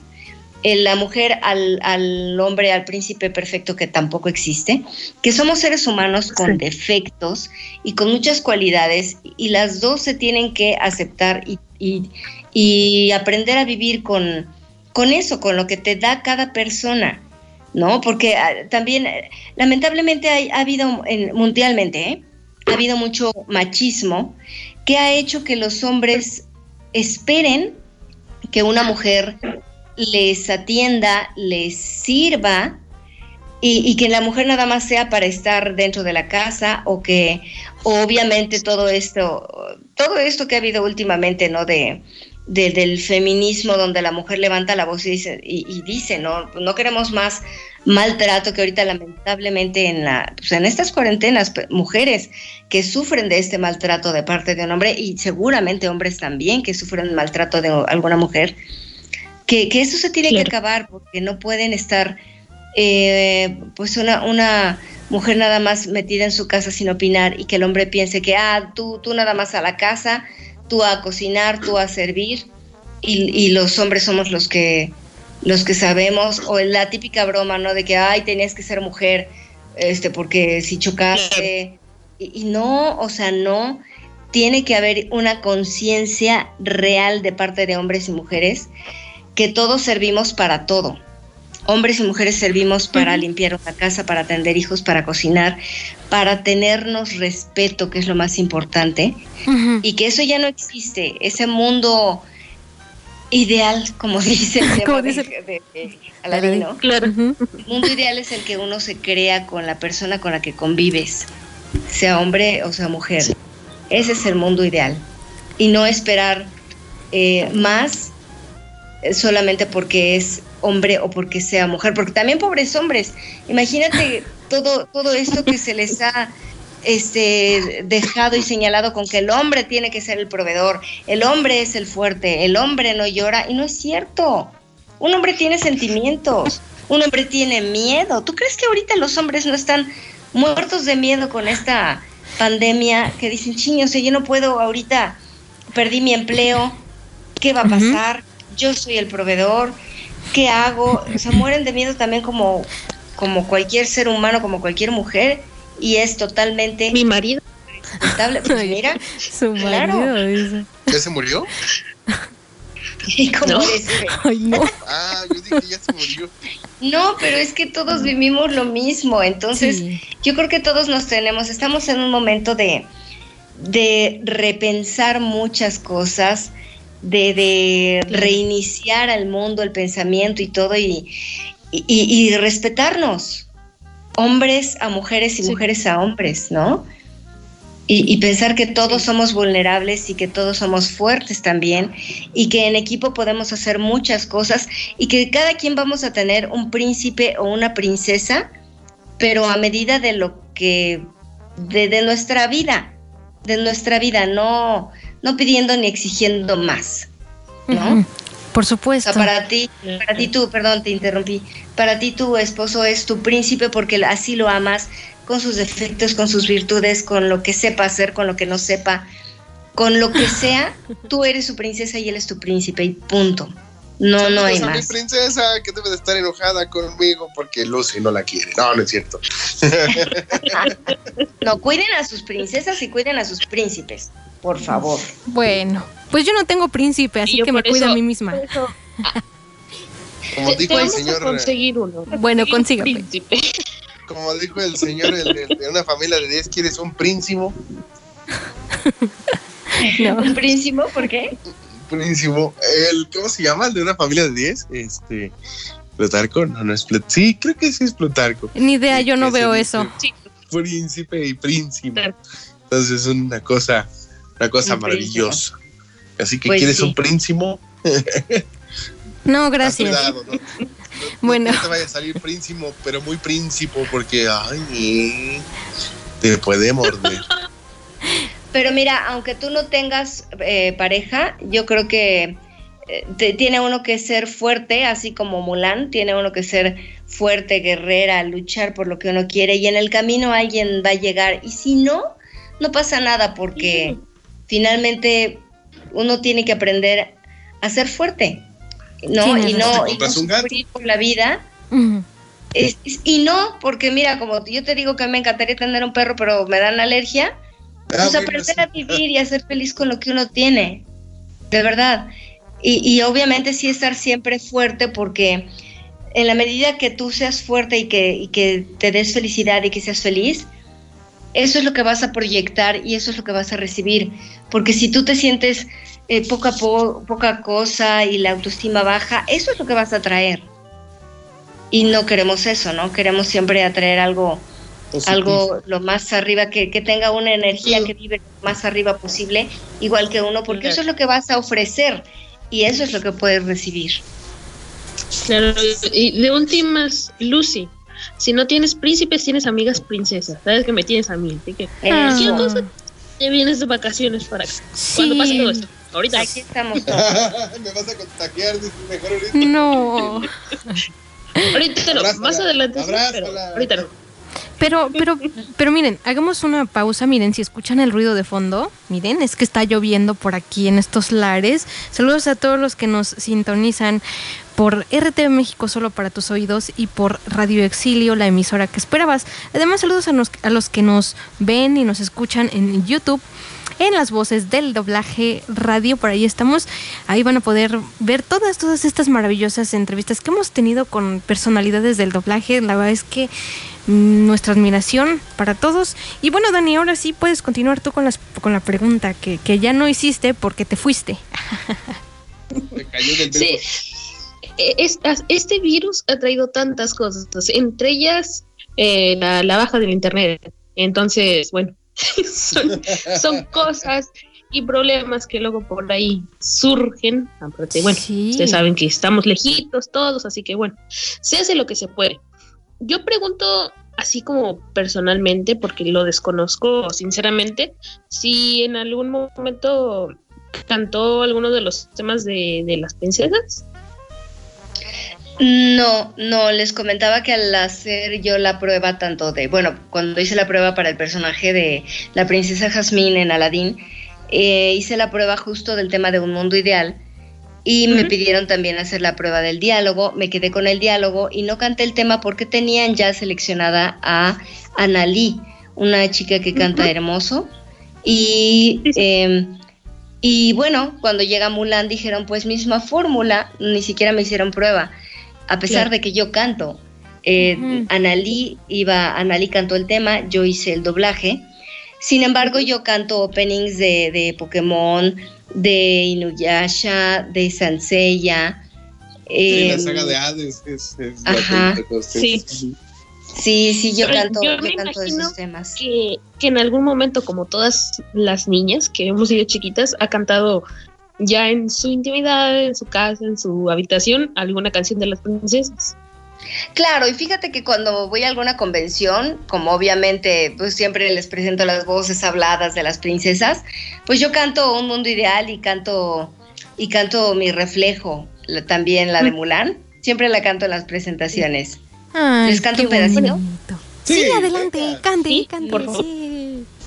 la mujer al, al, hombre, al príncipe perfecto que tampoco existe, que somos seres humanos con sí. defectos y con muchas cualidades y las dos se tienen que aceptar y, y, y aprender a vivir con, con, eso, con lo que te da cada persona, ¿no? Porque uh, también, lamentablemente, hay, ha habido en, mundialmente, ¿eh? ha habido mucho machismo que ha hecho que los hombres esperen que una mujer les atienda, les sirva y, y, que la mujer nada más sea para estar dentro de la casa o que obviamente todo esto, todo esto que ha habido últimamente, ¿no? De, de del feminismo donde la mujer levanta la voz y dice, y, y dice no, no queremos más maltrato que ahorita lamentablemente en la pues en estas cuarentenas mujeres que sufren de este maltrato de parte de un hombre y seguramente hombres también que sufren maltrato de alguna mujer que, que eso se tiene claro. que acabar porque no pueden estar eh, pues una, una mujer nada más metida en su casa sin opinar y que el hombre piense que ah, tú, tú nada más a la casa, tú a cocinar, tú a servir y, y los hombres somos los que los que sabemos, o la típica broma, ¿no? De que, ay, tenías que ser mujer, este, porque si chocaste, y, y no, o sea, no, tiene que haber una conciencia real de parte de hombres y mujeres que todos servimos para todo. Hombres y mujeres servimos para uh -huh. limpiar una casa, para atender hijos, para cocinar, para tenernos respeto, que es lo más importante, uh -huh. y que eso ya no existe, ese mundo ideal, como dice el como dice de, de, de Aladino. Claro. Uh -huh. El mundo ideal es el que uno se crea con la persona con la que convives, sea hombre o sea mujer. Sí. Ese es el mundo ideal. Y no esperar eh, más solamente porque es hombre o porque sea mujer, porque también pobres hombres. Imagínate todo, todo esto que se les ha este, dejado y señalado con que el hombre tiene que ser el proveedor, el hombre es el fuerte, el hombre no llora, y no es cierto. Un hombre tiene sentimientos, un hombre tiene miedo. ¿Tú crees que ahorita los hombres no están muertos de miedo con esta pandemia que dicen, chiño, o sea, yo no puedo ahorita, perdí mi empleo, ¿qué va a pasar? Uh -huh yo soy el proveedor, ¿qué hago? O sea, mueren de miedo también como, como cualquier ser humano, como cualquier mujer, y es totalmente... Mi marido. Pues mira, Su claro. marido dice. ¿Ya se murió? ¿Y cómo no. Ay, no. Ah, yo dije que ya se murió. No, pero es que todos vivimos lo mismo, entonces sí. yo creo que todos nos tenemos, estamos en un momento de, de repensar muchas cosas, de, de reiniciar al mundo, el pensamiento y todo, y, y, y respetarnos, hombres a mujeres y sí. mujeres a hombres, ¿no? y, pensar que todos somos vulnerables y que todos somos fuertes también y que en equipo podemos hacer muchas cosas y que cada quien vamos a tener un príncipe o una princesa, pero a medida de lo que, de, nuestra vida, de nuestra vida, no, no pidiendo ni exigiendo más, ¿no? Por supuesto. para ti, para ti tú, perdón, te interrumpí. Para ti tu esposo es tu príncipe porque así lo amas, con sus defectos, con sus virtudes, con lo que sepa hacer, con lo que no sepa, con lo que sea, tú eres su princesa y él es tu príncipe y punto. No, no hay más. mi princesa que debe de estar enojada conmigo porque Lucy no la quiere. No, no es cierto. no, cuiden a sus princesas y cuiden a sus príncipes, por favor. Bueno, pues yo no tengo príncipe, así que me cuido a mí misma. Como dijo el señor. conseguir uno. Bueno, consígame como dijo el señor de una familia de 10, ¿quieres un príncipe? ¿Un príncipe? ¿Por qué? Príncipe. El, ¿Cómo se llama? El de una familia de 10. Este. Plutarco, no, no es Plutarco. Sí, creo que sí es Plutarco. Ni idea, yo no veo eso. Príncipe y príncipe. Entonces es una cosa, una cosa maravillosa. Así que, pues ¿quieres un príncipe? no, gracias. bueno. No te vaya a salir príncipe, pero muy príncipe, porque ay, te puede morder. Pero mira, aunque tú no tengas eh, pareja, yo creo que eh, tiene uno que ser fuerte, así como Mulan, tiene uno que ser fuerte, guerrera, luchar por lo que uno quiere y en el camino alguien va a llegar. Y si no, no pasa nada porque finalmente uno tiene que aprender a ser fuerte. ¿no? y no, y no sufrir por la vida. y no, porque mira, como yo te digo que me encantaría tener un perro, pero me dan alergia, ah, pues aprender a vivir y a ser feliz con lo que uno tiene, de verdad. Y, y obviamente sí estar siempre fuerte porque en la medida que tú seas fuerte y que, y que te des felicidad y que seas feliz, eso es lo que vas a proyectar y eso es lo que vas a recibir. Porque si tú te sientes eh, poca, poca cosa y la autoestima baja, eso es lo que vas a traer. Y no queremos eso, ¿no? Queremos siempre atraer algo, algo lo más arriba, que, tenga una energía que vive lo más arriba posible, igual que uno, porque eso es lo que vas a ofrecer y eso es lo que puedes recibir. Claro, y de últimas, Lucy, si no tienes príncipes, tienes amigas princesas. Sabes que me tienes a mí, así que te vienes de vacaciones para acá. ¿Cuándo pasa todo esto? Ahorita. Aquí estamos todos. Me vas a contagiar, mejor ahorita. No. ahorita no, más adelante. pero ahorita no. Pero, pero, pero miren, hagamos una pausa. Miren, si escuchan el ruido de fondo, miren, es que está lloviendo por aquí en estos lares. Saludos a todos los que nos sintonizan por RTV México solo para tus oídos y por Radio Exilio, la emisora que esperabas. Además, saludos a, a los que nos ven y nos escuchan en YouTube en las voces del doblaje radio. Por ahí estamos. Ahí van a poder ver todas, todas estas maravillosas entrevistas que hemos tenido con personalidades del doblaje. La verdad es que mm, nuestra admiración para todos. Y bueno, Dani, ahora sí puedes continuar tú con, las, con la pregunta que, ya no hiciste porque te fuiste. sí. E, este virus ha traído tantas cosas, entre ellas eh, la, la baja del Internet. Entonces, bueno, son, cosas y problemas que luego por ahí surgen. bueno, ustedes saben que estamos lejitos todos, así que bueno, se hace lo que se puede. Yo pregunto así como personalmente, porque lo desconozco sinceramente, si en algún momento cantó alguno de los temas de, de las princesas. No, no, les comentaba que al hacer yo la prueba tanto de, bueno, cuando hice la prueba para el personaje de la princesa Jasmine en Aladdin, eh, hice la prueba justo del tema de un mundo ideal y me pidieron también hacer la prueba del diálogo, me quedé con el diálogo y no canté el tema porque tenían ya seleccionada a Analí, una chica que canta hermoso. Y... Em, y bueno, cuando llega Mulan dijeron pues misma fórmula, ni siquiera me hicieron prueba a pesar de que yo canto. Eh, Analí iba, Analí cantó el tema, yo hice el doblaje. Sin embargo, yo canto openings de, de Pokémon, de Inuyasha, de Sanseiya. sí, la em, saga de Hades es, ajá, sí. Sí, sí, yo canto, yo canto imagino esos temas. que, que en algún momento, como todas las niñas que hemos sido chiquitas, ha cantado ya en su intimidad, en su casa, en su habitación, alguna canción de las princesas. Claro, y fíjate que cuando voy a alguna convención, como obviamente pues siempre les presento las voces habladas de las princesas, pues yo canto Un Mundo Ideal y canto y canto Mi Reflejo, la- también la de Mulan, siempre la canto en las presentaciones. Ay, ¿Les canto un pedacito? Sí, adelante, cante, Sí, cante, por favor. sí.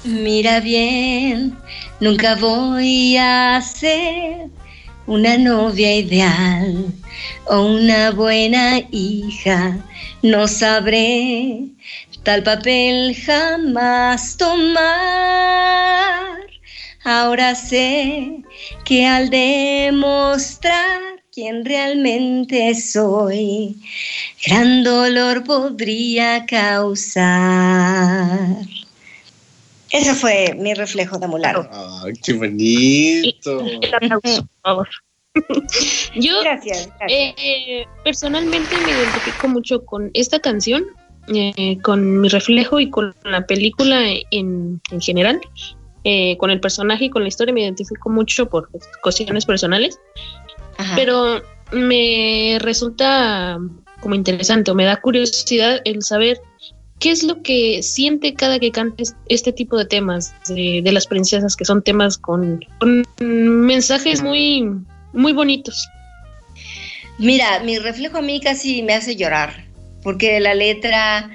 Mira bien, nunca voy a ser una novia ideal o una buena hija. No sabré tal papel jamás tomar. Ahora sé que al demostrar quién realmente soy, gran dolor podría causar. Ese fue mi reflejo de Mulan. Ay, qué bonito. El aplauso, por favor. Yo Gracias, gracias. eh, personalmente me identifico mucho con esta canción, eh, con mi reflejo y con la película en, en general. Eh, con el personaje y con la historia me identifico mucho por cuestiones personales. Ajá. pero me resulta como interesante o me da curiosidad el saber qué es lo que siente cada que canta es- este tipo de temas de, de las princesas, que son temas con, con mensajes muy, muy bonitos. Mira, mi reflejo a mí casi me hace llorar, porque la letra,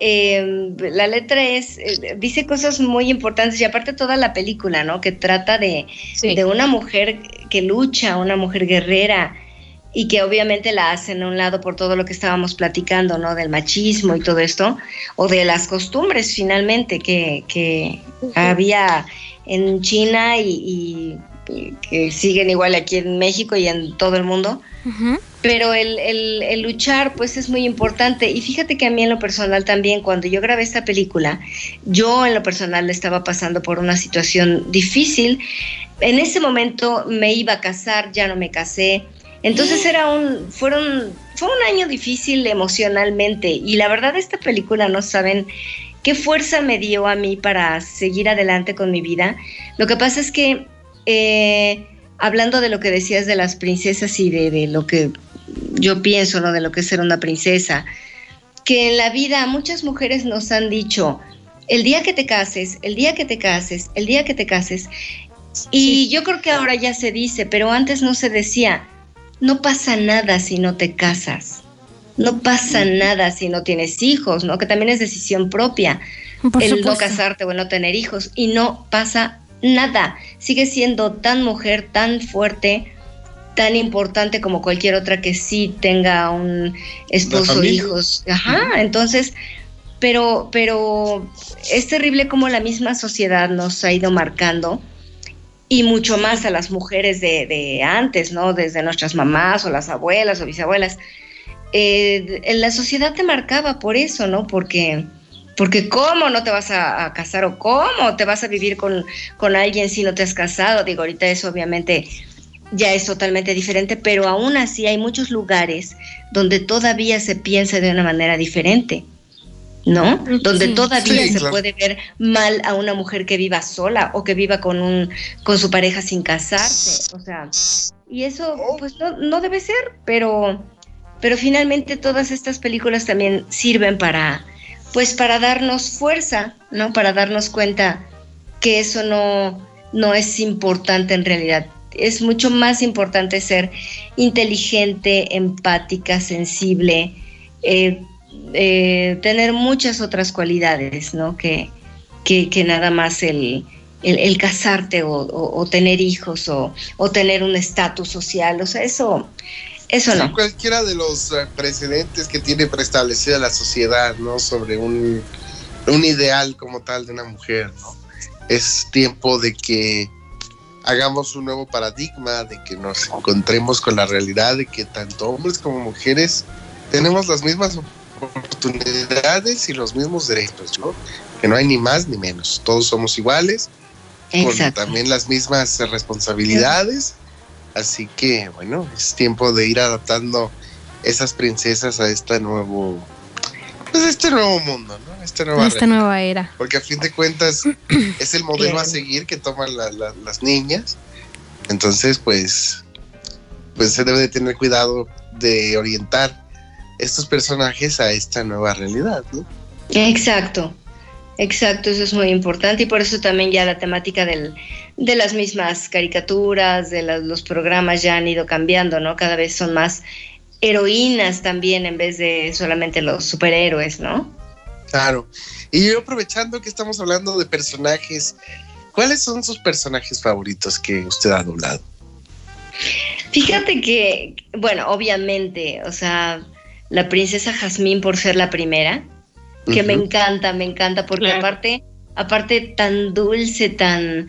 eh, la letra es, eh, dice cosas muy importantes y aparte toda la película, ¿no? Que trata de, Sí. de una mujer que lucha, una mujer guerrera y que obviamente la hacen a un lado por todo lo que estábamos platicando, ¿no? Del machismo y todo esto, o de las costumbres finalmente que, que había en China y, y- y que siguen igual aquí en México y en todo el mundo. Pero el, el- el luchar, pues es muy importante. Y fíjate que a mí en lo personal también, cuando yo grabé esta película, yo en lo personal estaba pasando por una situación difícil. En ese momento me iba a casar, ya no me casé. Entonces era un, fueron, fue un año difícil emocionalmente. Y la verdad, esta película no saben qué fuerza me dio a mí para seguir adelante con mi vida. Lo que pasa es que eh, hablando de lo que decías de las princesas y de, de lo que yo pienso, ¿no? De lo que es ser una princesa, que en la vida muchas mujeres nos han dicho, el día que te cases, el día que te cases, el día que te cases, y yo creo que ahora ya se dice, pero antes no se decía, no pasa nada si no te casas, no pasa nada si no tienes hijos, ¿no? Que también es decisión propia Por el no casarte o el no tener hijos y no pasa nada. Sigue siendo tan mujer, tan fuerte, tan importante como cualquier otra que sí tenga un esposo, hijos. Ajá, entonces, pero, pero es terrible como la misma sociedad nos ha ido marcando y mucho más a las mujeres de, de antes, ¿no? Desde nuestras mamás o las abuelas o bisabuelas. Eh, la sociedad te marcaba por eso, ¿no? Porque, porque cómo no te vas a, a casar o cómo te vas a vivir con, con alguien si no te has casado. Digo, ahorita eso obviamente ya es totalmente diferente, pero aún así hay muchos lugares donde todavía se piensa de una manera diferente. ¿No? Donde Sí. todavía Sí, se claro. puede ver mal a una mujer que viva sola o que viva con un con su pareja sin casarse. O sea, y eso pues no, no debe ser, pero pero finalmente todas estas películas también sirven para pues para darnos fuerza, ¿no? Para darnos cuenta que eso no no es importante en realidad. Es mucho más importante ser inteligente, empática, sensible, eh, eh, tener muchas otras cualidades, ¿no? Que, que, que nada más el, el, el casarte o, o- o tener hijos o, o tener un estatus social. O sea, eso, eso no. cualquiera de los eh, precedentes que tiene preestablecida la sociedad, ¿no? Sobre un, un ideal como tal de una mujer, ¿no? Es tiempo de que hagamos un nuevo paradigma, de que nos encontremos con la realidad de que tanto hombres como mujeres tenemos las mismas oportunidades y los mismos derechos, ¿no? Que no hay ni más ni menos, todos somos iguales, con también las mismas responsabilidades. Así que, bueno, es tiempo de ir adaptando esas princesas a esta nuevo, pues este nuevo mundo, ¿no? Esta nueva, Esta nueva era. Porque a fin de cuentas es el modelo a seguir que toman la- la- las niñas. Entonces, pues, pues se debe de tener cuidado de orientar estos personajes a esta nueva realidad, ¿no? Exacto, exacto, eso es muy importante y por eso también ya la temática del, de las mismas caricaturas, de los programas ya han ido cambiando, ¿no? Cada vez son más heroínas también en vez de solamente los superhéroes, ¿no? Claro. Y yo aprovechando que estamos hablando de personajes, ¿cuáles son sus personajes favoritos que usted ha doblado? Fíjate que, bueno, obviamente, o sea, la princesa Jazmín por ser la primera, que me encanta, me encanta, porque Claro. aparte, aparte tan dulce, tan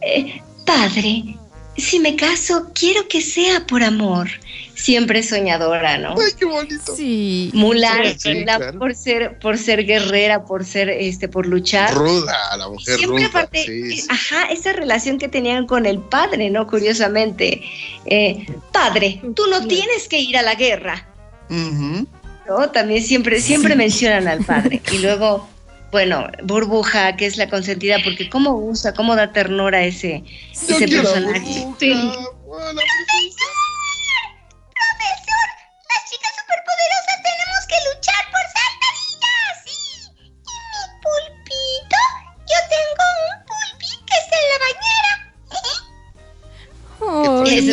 eh, padre. Si me caso, quiero que sea por amor. Siempre soñadora, ¿no? Ay, qué bonito. Sí. Mulan, Sí, sí, Mulan claro. por ser, por ser guerrera, por ser, este, por luchar. Ruda, la mujer Siempre ruda. aparte, sí, eh, sí. ajá, esa relación que tenían con el padre, ¿no? Curiosamente. Eh, padre, tú no tienes que ir a la guerra. Ujú. ¿no? También siempre, siempre mencionan al padre. Y luego, bueno, Burbuja, que es la consentida, porque cómo gusta, cómo da ternura ese, Yo ese personaje. burbuja, Sí. bueno, Profesor, las chicas superpoderosas tenemos que luchar por saltadillas,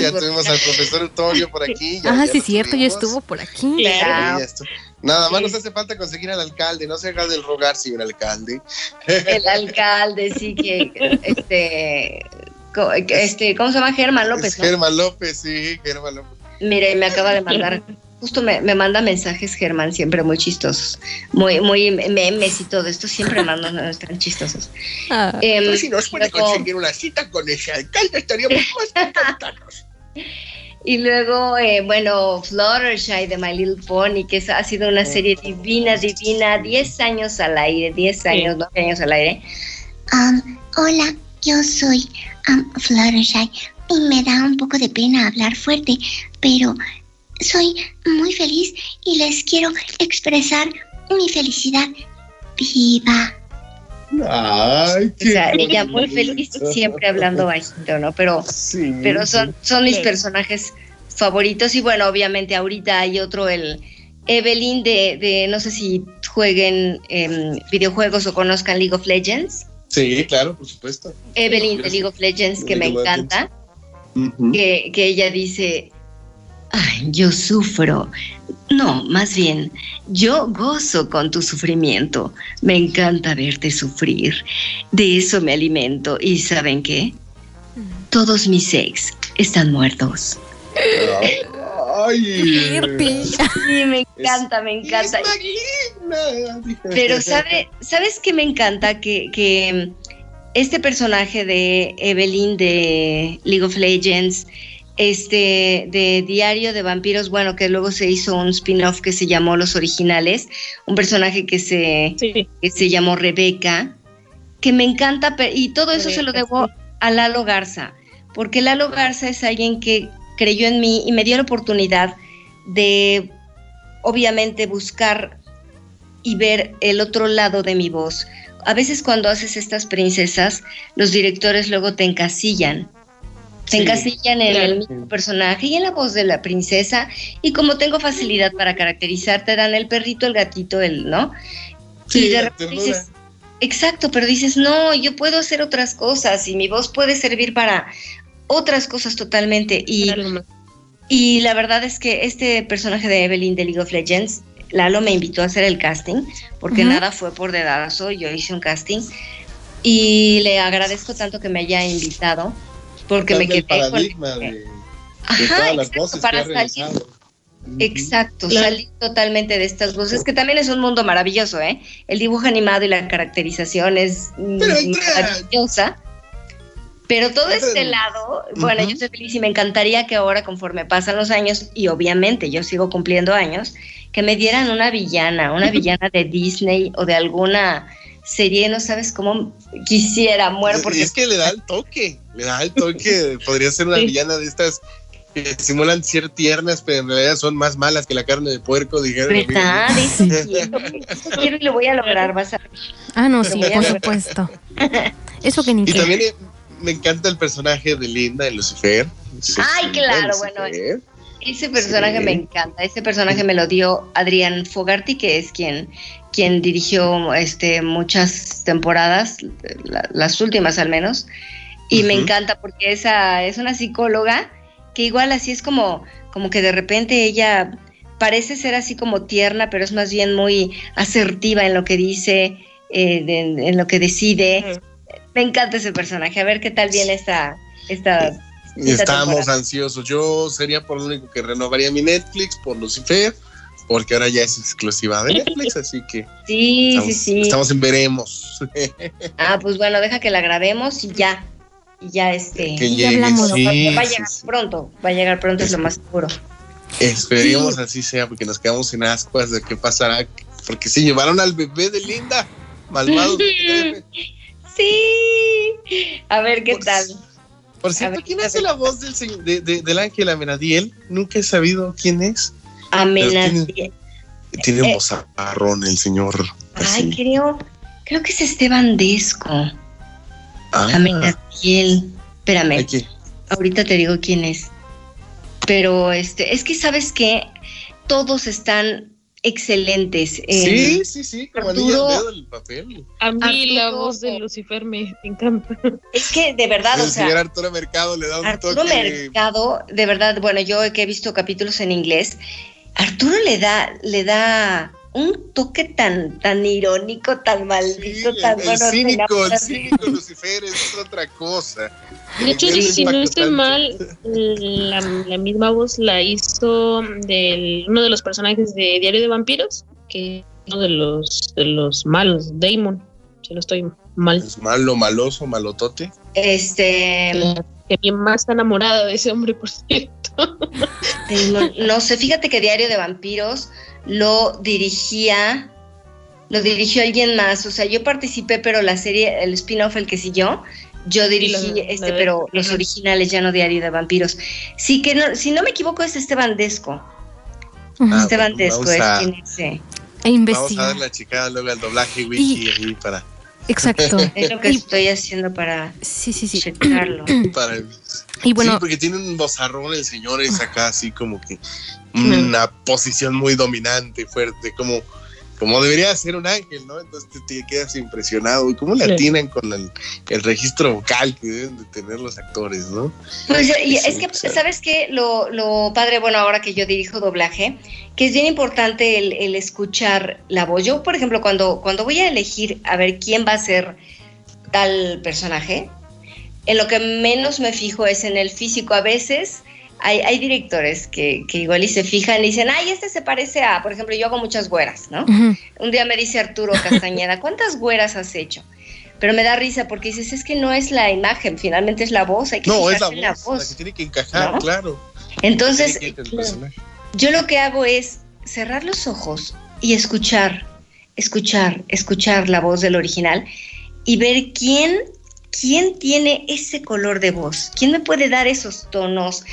Ya tuvimos al profesor Antonio por aquí. ya- Ah, ya sí, cierto, ya tuvimos. estuvo por aquí. Claro. Sí, ya estuvo. Nada más nos hace falta conseguir al alcalde, no se haga del rogar, señor alcalde. El alcalde, sí, que, este, este, ¿cómo se llama? Germán López, ¿no? Germán López, sí, Germán López. Mire, me acaba de mandar, justo me, me manda mensajes Germán, siempre muy chistosos, muy, muy memes y todo esto, siempre manda tan chistosos. Ah. Pues si nos puede luego- conseguir una cita con ese alcalde, estaríamos más encantados. Y luego, eh, bueno, Fluttershy de My Little Pony, que es- ha sido una serie divina, divina, 10 años al aire, 10 años, 9 años al aire. Um, hola, yo soy um, Fluttershy y me da un poco de pena hablar fuerte, pero soy muy feliz y les quiero expresar mi felicidad viva. Ay, O sea, ella muy feliz, siempre hablando bajito, ¿no? Pero, Sí. pero son, son mis Sí. personajes favoritos y bueno, obviamente ahorita hay otro, el Evelyn de, de no sé si jueguen em, videojuegos o conozcan League of Legends. Sí, claro, por supuesto. Evelyn de. League of Legends, que me encanta. Que, que ella dice, Ay, yo sufro. No, más bien, yo gozo con tu sufrimiento. Me encanta verte sufrir. De eso me alimento. ¿Y saben qué? Todos mis ex están muertos. Ay. Sí, me encanta, me encanta. Pero sabe, ¿sabes qué me encanta? Que, que este personaje de Evelyn de League of Legends, este de Diario de Vampiros, bueno, que luego se hizo un spin-off que se llamó Los Originales, un personaje que se, Sí. que se llamó Rebeca, que me encanta, y todo eso se lo debo a Lalo Garza, porque Lalo Garza es alguien que creyó en mí y me dio la oportunidad de, obviamente, buscar y ver el otro lado de mi voz. A veces cuando haces estas princesas, los directores luego te encasillan. Sí, encasillan en claro. el mismo personaje y en la voz de la princesa. Y como tengo facilidad para caracterizar, te dan el perrito, el gatito, el, ¿no? Sí, y de repente dices, exacto, pero dices, no, yo puedo hacer otras cosas y mi voz puede servir para otras cosas totalmente. Y, y la verdad es que este personaje de Evelyn de League of Legends, Lalo me invitó a hacer el casting, porque nada fue por dedazo, yo hice un casting y le agradezco tanto que me haya invitado, porque me el quedé con... de, de Ajá, todas las exacto, voces para que ha salir. Exacto, Claro. salir totalmente de estas voces, que también es un mundo maravilloso, ¿eh? El dibujo animado y la caracterización es mm, Pero maravillosa. Pero todo este lado, bueno, yo estoy feliz y me encantaría que ahora, conforme pasan los años, y obviamente yo sigo cumpliendo años, que me dieran una villana, una villana de Disney o de alguna serie, no sabes cómo quisiera, muero Y porque es que le da el toque, le da el toque. Podría ser una Sí. villana de estas que simulan ser tiernas, pero en realidad son más malas que la carne de puerco, dijeron. ¿Verdad? Eso quiero, eso quiero y lo voy a lograr, vas a ver. Ah, no, sí, por supuesto. Eso que ni Y qué. también eh, me encanta el personaje de Linda en Lucifer. Ay, claro, bueno, Ese personaje Sí. me encanta. Ese personaje me lo dio Adrián Fogarty, que es quien, quien dirigió este, muchas temporadas, la- las últimas al menos. Y me encanta porque esa es una psicóloga que igual así es como, como que de repente ella parece ser así como tierna, pero es más bien muy asertiva en lo que dice, eh, de- en lo que decide. Me encanta ese personaje. A ver qué tal viene esta, esta Y esta estamos temporada. ansiosos. Yo sería por lo único que renovaría mi Netflix por Lucifer, porque ahora ya es exclusiva de Netflix, así que Sí, estamos, sí, sí. estamos en veremos. Ah, pues bueno, deja que la grabemos y ya. Y ya este. que ya llegue, hablamos. sí, va a sí, llegar sí. pronto, va a llegar pronto, es lo más seguro. Esperemos así sea, porque nos quedamos en ascuas de qué pasará. Porque se llevaron al bebé de Linda, malvados. de Sí. A ver qué Por- tal. Por cierto, ¿quién hace la voz del, señor- de, de- del ángel Amenadiel? Nunca he sabido quién es. Amenadiel. Tiene un Eh. bozarrón el señor. Ay, así. creo, creo que es Esteban Desco. Ah, Amenadiel. Espérame, ahorita te digo quién es. Pero este, es que sabes que todos están excelentes. eh, Sí, sí, sí, como Arturo- dedo el papel. A mí la voz de Lucifer me, encanta. Es que de verdad, o el señor sea, Arturo Mercado le da un Arturo toque. Mercado, de verdad, bueno, yo que he visto capítulos en inglés, Arturo le da, le da un toque tan, tan irónico, tan Sí, maldito, el, tan el bueno. cínico, el cínico Lucifer es otra cosa. De hecho, Es si no estoy mal, la, la misma voz la hizo del, uno de los personajes de Diario de Vampiros, que es uno de los, de los malos, Damon, si no estoy mal. Es malo, maloso, malotote. Este, Que mi mamá está enamorada de ese hombre, por cierto. no, no sé, fíjate que Diario de Vampiros lo dirigía, lo dirigió alguien más, o sea, yo participé, pero la serie, el spin-off, el que siguió, yo dirigí este, pero los originales ya no Diario de Vampiros. Sí que no, si no me equivoco es Esteban Desco. Ah, Esteban bueno, Desco es a- quien es, eh, E Vamos a investiga. dar la chicada luego al doblaje wiki ahí para, Exacto. es lo que Y- estoy haciendo para sí, sí, sí. checarlo. para Y bueno, sí, porque tiene un bozarrón el señor es acá así como que una posición muy dominante, fuerte, como, como debería ser un ángel, ¿no? Entonces te, te quedas impresionado. ¿Y cómo le Sí. atinan con el, el registro vocal que deben de tener los actores, ¿no? Pues y es que. ¿sabes qué? Lo, lo padre, bueno, ahora que yo dirijo doblaje, que es bien importante el, el escuchar la voz. Yo, por ejemplo, cuando, cuando voy a elegir a ver quién va a ser tal personaje, en lo que menos me fijo es en el físico. A veces hay, hay directores que, que igual y se fijan y dicen, ay, este se parece a, por ejemplo, yo hago muchas güeras, ¿no? Un día me dice Arturo Castañeda, ¿cuántas güeras has hecho? Pero me da risa porque dices, es que no es la imagen, finalmente es la voz, hay que No, es la voz, en la, que tiene que encajar, ¿No? claro. Entonces, yo lo que hago es cerrar los ojos y escuchar, escuchar, escuchar la voz del original y ver quién, quién tiene ese color de voz, quién me puede dar esos tonos,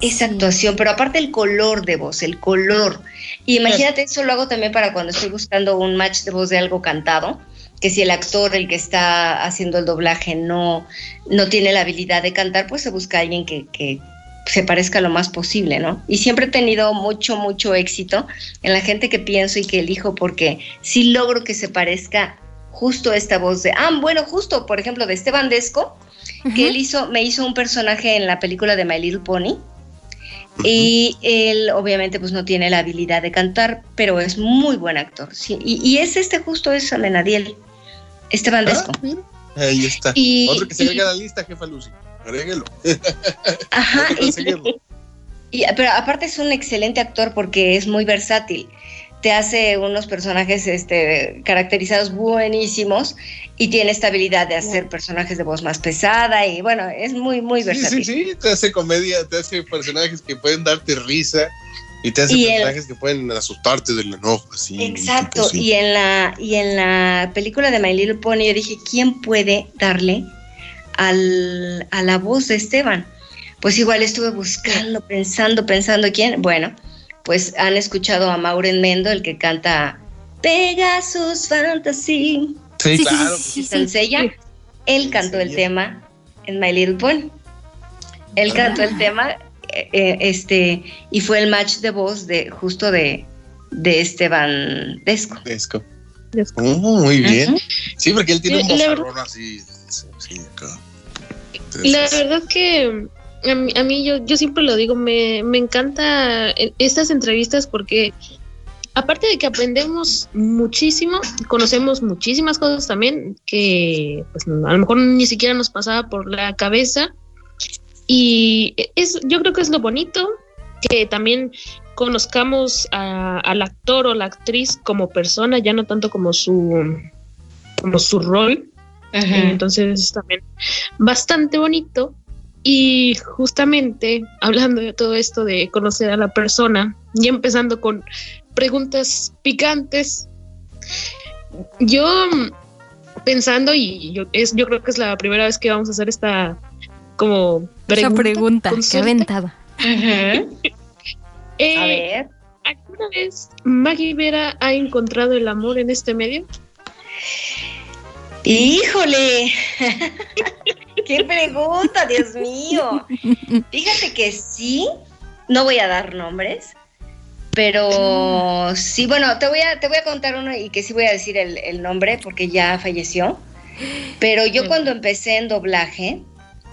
esa actuación, pero aparte el color de voz, el color. Y imagínate, eso lo hago también para cuando estoy buscando un match de voz de algo cantado, que si el actor, el que está haciendo el doblaje, no, no tiene la habilidad de cantar, pues se busca a alguien que, que se parezca lo más posible, ¿no? Y siempre he tenido mucho, mucho éxito en la gente que pienso y que elijo porque sí logro que se parezca justo esta voz de, ah, bueno, justo, por ejemplo, de Esteban Desco, que él hizo, me hizo un personaje en la película de My Little Pony. Y él obviamente pues no tiene la habilidad de cantar, pero es muy buen actor. Sí, y, y es este justo es Amenadiel, Esteban Desco. Ah, mira, ahí está. Y- Otro que se a la lista, jefa Lucy. Agréguelo. Ajá. Y, pero aparte es un excelente actor porque es muy versátil. Te hace unos personajes este, caracterizados buenísimos y tiene esta habilidad de hacer personajes de voz más pesada y bueno, es muy, muy Sí, versátil. sí, sí, te hace comedia, te hace personajes que pueden darte risa y te hace Y el- personajes que pueden asustarte del enojo, así. Exacto, y en la y en la película de My Little Pony yo dije, ¿quién puede darle al, a la voz de Esteban? pues igual estuve buscando, pensando, pensando quién. Bueno, pues han escuchado a Maureen Mendo, el que canta Pegasus Fantasy. Sí, Sí, claro. sí, sí. Él cantó el tema en My Little Pony. Él cantó el tema, eh, eh, este, y fue el match de voz de justo de, de Esteban Desco. Desco. Desco. Oh, muy bien. Sí, porque él tiene un bozarrón así. Sí, sí, acá. La verdad que a mí, a mí yo, yo siempre lo digo, me, me encanta eh, estas entrevistas porque aparte de que aprendemos muchísimo, conocemos muchísimas cosas también que pues, a lo mejor ni siquiera nos pasaba por la cabeza. Y es, yo creo que es lo bonito, que también conozcamos a- al actor o la actriz como persona, ya no tanto como su, como su rol. Eh, Entonces también bastante bonito. Y justamente hablando de todo esto de conocer a la persona y empezando con preguntas picantes, yo pensando y yo, es, yo creo que es la primera vez que vamos a hacer esta como Esa pregunta. pregunta, qué aventada. Eh, A ver. ¿Alguna vez Maggie Vera ha encontrado el amor en este medio? Híjole, qué pregunta, Dios mío. Fíjate que sí, no voy a dar nombres, pero sí, bueno, te voy a, te voy a contar uno y que sí voy a decir el, el nombre porque ya falleció. Pero yo cuando empecé en doblaje,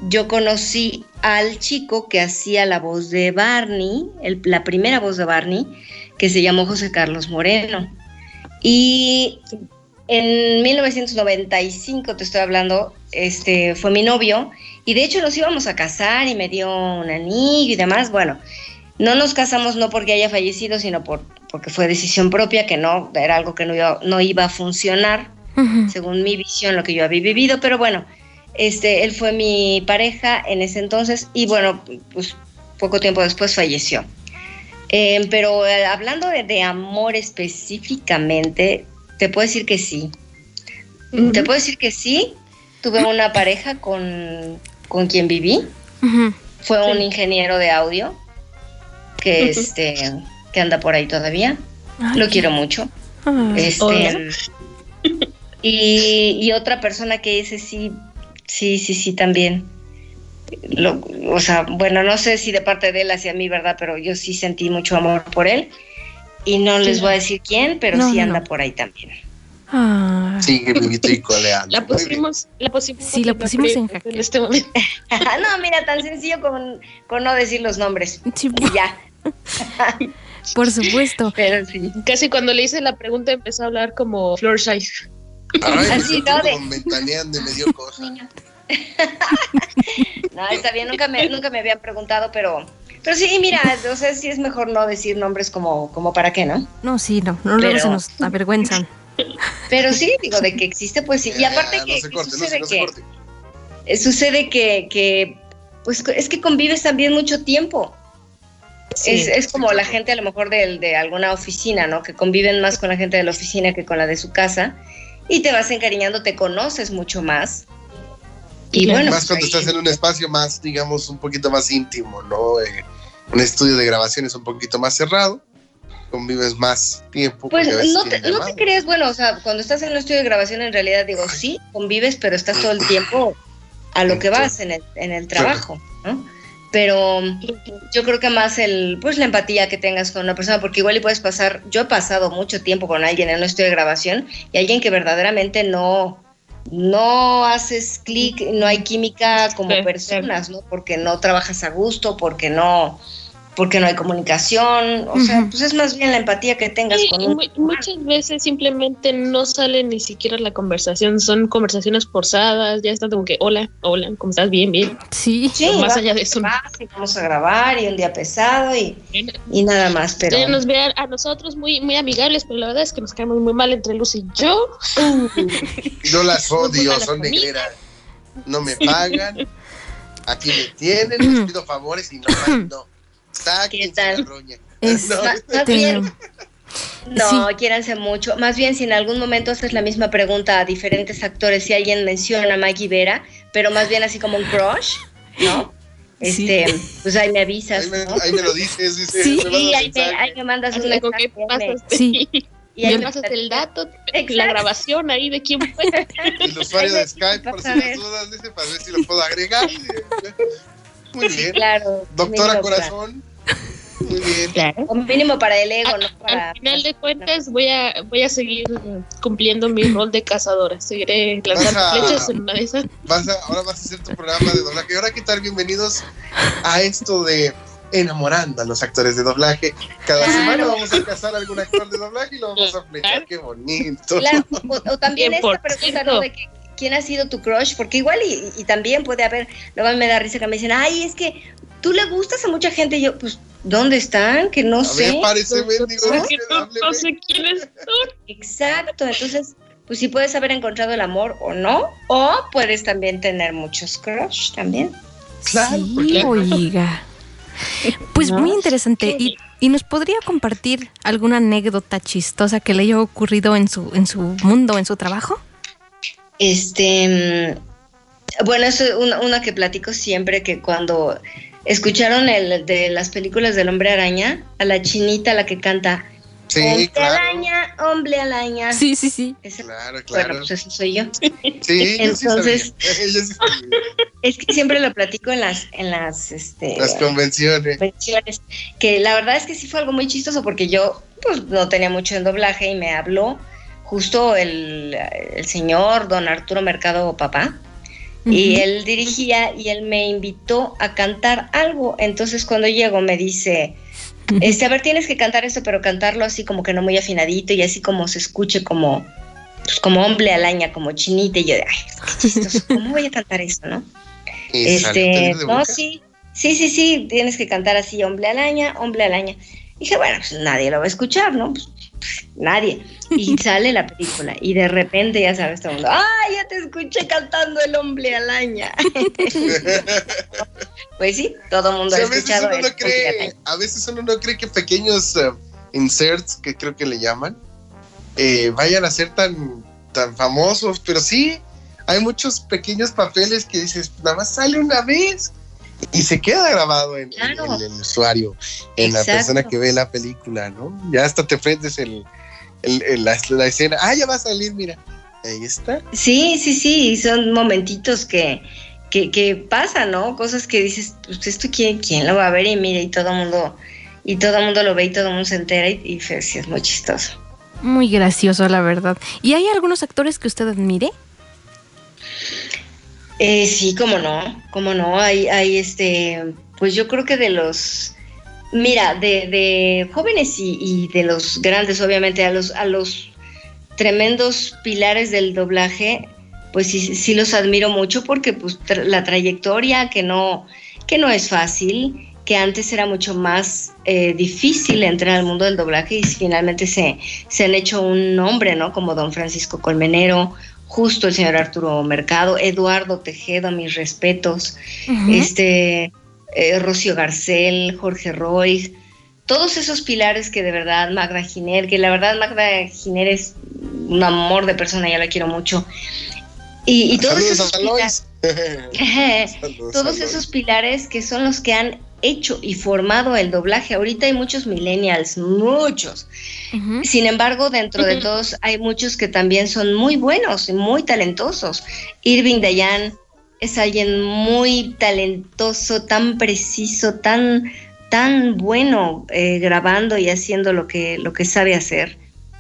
yo conocí al chico que hacía la voz de Barney, el- la primera voz de Barney, que se llamó José Carlos Moreno. Y en 1995, te estoy hablando, este fue mi novio y de hecho nos íbamos a casar y me dio un anillo y demás. Bueno, no nos casamos no porque haya fallecido, sino por, porque fue decisión propia, que no, era algo que no iba, no iba a funcionar según mi visión, lo que yo había vivido, pero bueno, este, él fue mi pareja en ese entonces y bueno, pues poco tiempo después falleció. Eh, pero eh, hablando de, de amor específicamente, te puedo decir que sí. Te puedo decir que sí. Tuve una pareja con, con quien viví. Fue un ingeniero de audio que, este, que anda por ahí todavía. Ay, Lo quiero mucho. Este, Hola. y, y otra persona que dice sí, sí, sí, sí, también. Lo- o sea, bueno, no sé si de parte de él hacia mí, ¿verdad? Pero yo sí sentí mucho amor por él. Y no les voy a decir quién, pero No, sí anda no. por ahí también. Ay. Sigue vivito y coleando. La pusimos, la pusimos, Sí, la pusimos en jaque. en este momento. no, mira, tan sencillo con, con no decir los nombres. Sí, Y ya, por supuesto. pero sí. Casi cuando le hice la pregunta empezó a hablar como Florshai. Ay, Así, ¿no? como ventaneando y me dio cosa. No, está bien, nunca me, nunca me habían preguntado, pero, pero sí, mira, o sea, sí es mejor no decir nombres como, como para qué, ¿no? No, sí, no, no luego Pero- se nos avergüenzan. Pero sí, digo, de que existe, pues sí. Y aparte que, no corte, sucede no se que, eh, sucede que, que, pues es que convives también mucho tiempo. es, es como sí, la claro. gente a lo mejor del- de, alguna oficina, ¿no? Que conviven más con la gente de la oficina que con la de su casa. Y te vas encariñando, te conoces mucho más. Y Claro. bueno, más pues, cuando estás en un espacio más, digamos, un poquito más íntimo, ¿no? Eh, un estudio de grabaciones un poquito más cerrado, convives más tiempo. Pues no te, no te creas, bueno, o sea, cuando estás en un estudio de grabación, en realidad digo, sí, convives, pero estás todo el tiempo a lo que vas en el, en el trabajo, ¿no? Pero yo creo que más el, pues la empatía que tengas con una persona, porque igual y puedes pasar, yo he pasado mucho tiempo con alguien en un estudio de grabación y alguien que verdaderamente no, no haces clic, no hay química como Sí, personas, ¿no? Porque no trabajas a gusto, porque no, porque no hay comunicación, o sea, pues es más bien la empatía que tengas Sí, con un mu- muchas veces simplemente no sale ni siquiera la conversación, son conversaciones forzadas, ya están como que, hola, hola, ¿cómo estás? Bien, bien. Sí. Sí, más allá de eso, y vamos a grabar y un día pesado y, y nada más, pero nos vean a nosotros muy, muy amigables, pero la verdad es que nos caemos muy mal entre Luz y yo. Yo las odio, son negreras. No me pagan. Aquí me tienen, les pido favores y no, no. ¿Qué tal? la. Es- No. más, bien, no, quiéranse mucho. Más bien, si en algún momento haces la misma pregunta a diferentes actores, si alguien menciona a Maggie Vera, pero más bien así como un crush, ¿no? este, pues ahí me avisas. Ahí me, ¿no? ahí me lo dices, dice. Sí. me Sí, ahí me, ahí me mandas un mensaje. Sí. y ahí pasas el dato, la Exacto. grabación ahí de quién fue. El usuario de Skype, por si las dudas, dice, para ver si lo puedo agregar. Muy bien. Claro. Doctora Corazón. Muy bien. Claro. o mínimo para el ego, no para. Al final de cuentas voy a voy a seguir cumpliendo mi rol de cazadora. Seguiré lanzando a- flechas en una de esas. Vas a- ahora vas a hacer tu programa de doblaje. Ahora, ¿qué tal? Bienvenidos a esto de enamorando a los actores de doblaje. Cada Claro. semana vamos a casar a algún actor de doblaje y lo vamos a flechar. Qué bonito. Claro, o, o también esta 100%. pregunta, ¿no? De que, ¿quién ha sido tu crush? Porque igual y, y también puede haber, luego me da risa que me dicen, ay, es que tú le gustas a mucha gente. Y yo, pues, ¿dónde están? Que no A sé. ver, parece. Porque no, hábleme. no sé quiénes son. Exacto, entonces, pues sí puedes haber encontrado el amor o no, o puedes también tener muchos crush también. Claro, sí, oiga. Pues ¿No? muy interesante. ¿Y, y nos podría compartir alguna anécdota chistosa que le haya ocurrido en su, en su mundo, en su trabajo? Este, mm, bueno, es una, una que platico siempre que cuando escucharon el de las películas del hombre araña, a la chinita la que canta Sí, Hombre claro. araña, hombre araña. Sí, sí, sí. Ese- Claro, Bueno, claro. pues eso soy yo. Sí, yo sí entonces- sí sabía. Es que siempre lo platico en las, en las, este, Las convenciones. convenciones, que la verdad es que sí fue algo muy chistoso porque yo pues no tenía mucho en doblaje y me habló justo el, el señor don Arturo Mercado Papá y él dirigía y él me invitó a cantar algo. Entonces cuando llego me dice, este, a ver, tienes que cantar esto, pero cantarlo así como que no muy afinadito y así como se escuche como, pues como hombre alaña, como chinita. Y yo, ay, qué chistoso, ¿cómo voy a cantar eso, no? Y Este, de no, sí, sí, sí, sí, tienes que cantar así, hombre alaña, hombre alaña. Dije, bueno, pues nadie lo va a escuchar, ¿no? Pues, nadie. Y sale la película y de repente ya sabes todo el mundo, ¡ay, ya te escuché cantando el hombre alaña! pues sí, todo el mundo ha a veces uno no cree, a veces uno no cree que pequeños eh, inserts, que creo que le llaman, eh, vayan a ser tan, tan famosos, pero sí, hay muchos pequeños papeles que dices, nada más sale una vez y se queda grabado en, en- Claro. en el usuario, en la persona que ve la película, ¿no? Ya hasta te prendes el, el- el- la, la escena, ah, ya va a salir, mira, ahí está. Sí, sí, sí, son momentitos que, que, que pasan, ¿no? Cosas que dices, pues esto quién, quién lo va a ver y mira, y todo el mundo, y todo el mundo lo ve y todo el mundo se entera y, y pues, sí, es muy chistoso. Muy gracioso, la verdad. ¿Y hay algunos actores que usted admire? Eh, sí, cómo no, cómo no, hay, hay este, pues yo creo que de los, mira, de, de jóvenes y, de los grandes, obviamente, a los, a los tremendos pilares del doblaje, pues sí, sí los admiro mucho porque pues la trayectoria que no, que no es fácil, que antes era mucho más eh, difícil entrar al mundo del doblaje y finalmente se, se han hecho un nombre, ¿no? Como don Francisco Colmenero, justo el señor Arturo Mercado, Eduardo Tejedo, mis respetos, este eh, Rocío Garcel, Jorge Roy, todos esos pilares que de verdad Magda Giner, que la verdad Magda Giner es un amor de persona, ya la quiero mucho. Y, y todos Saludos esos pilares- todos esos pilares que son los que han hecho y formado el doblaje. Ahorita hay muchos millennials, muchos. Sin embargo, dentro de todos hay muchos que también son muy buenos y muy talentosos. Irving Dayan es alguien muy talentoso, tan preciso, tan, tan bueno eh, grabando y haciendo lo que, lo que sabe hacer.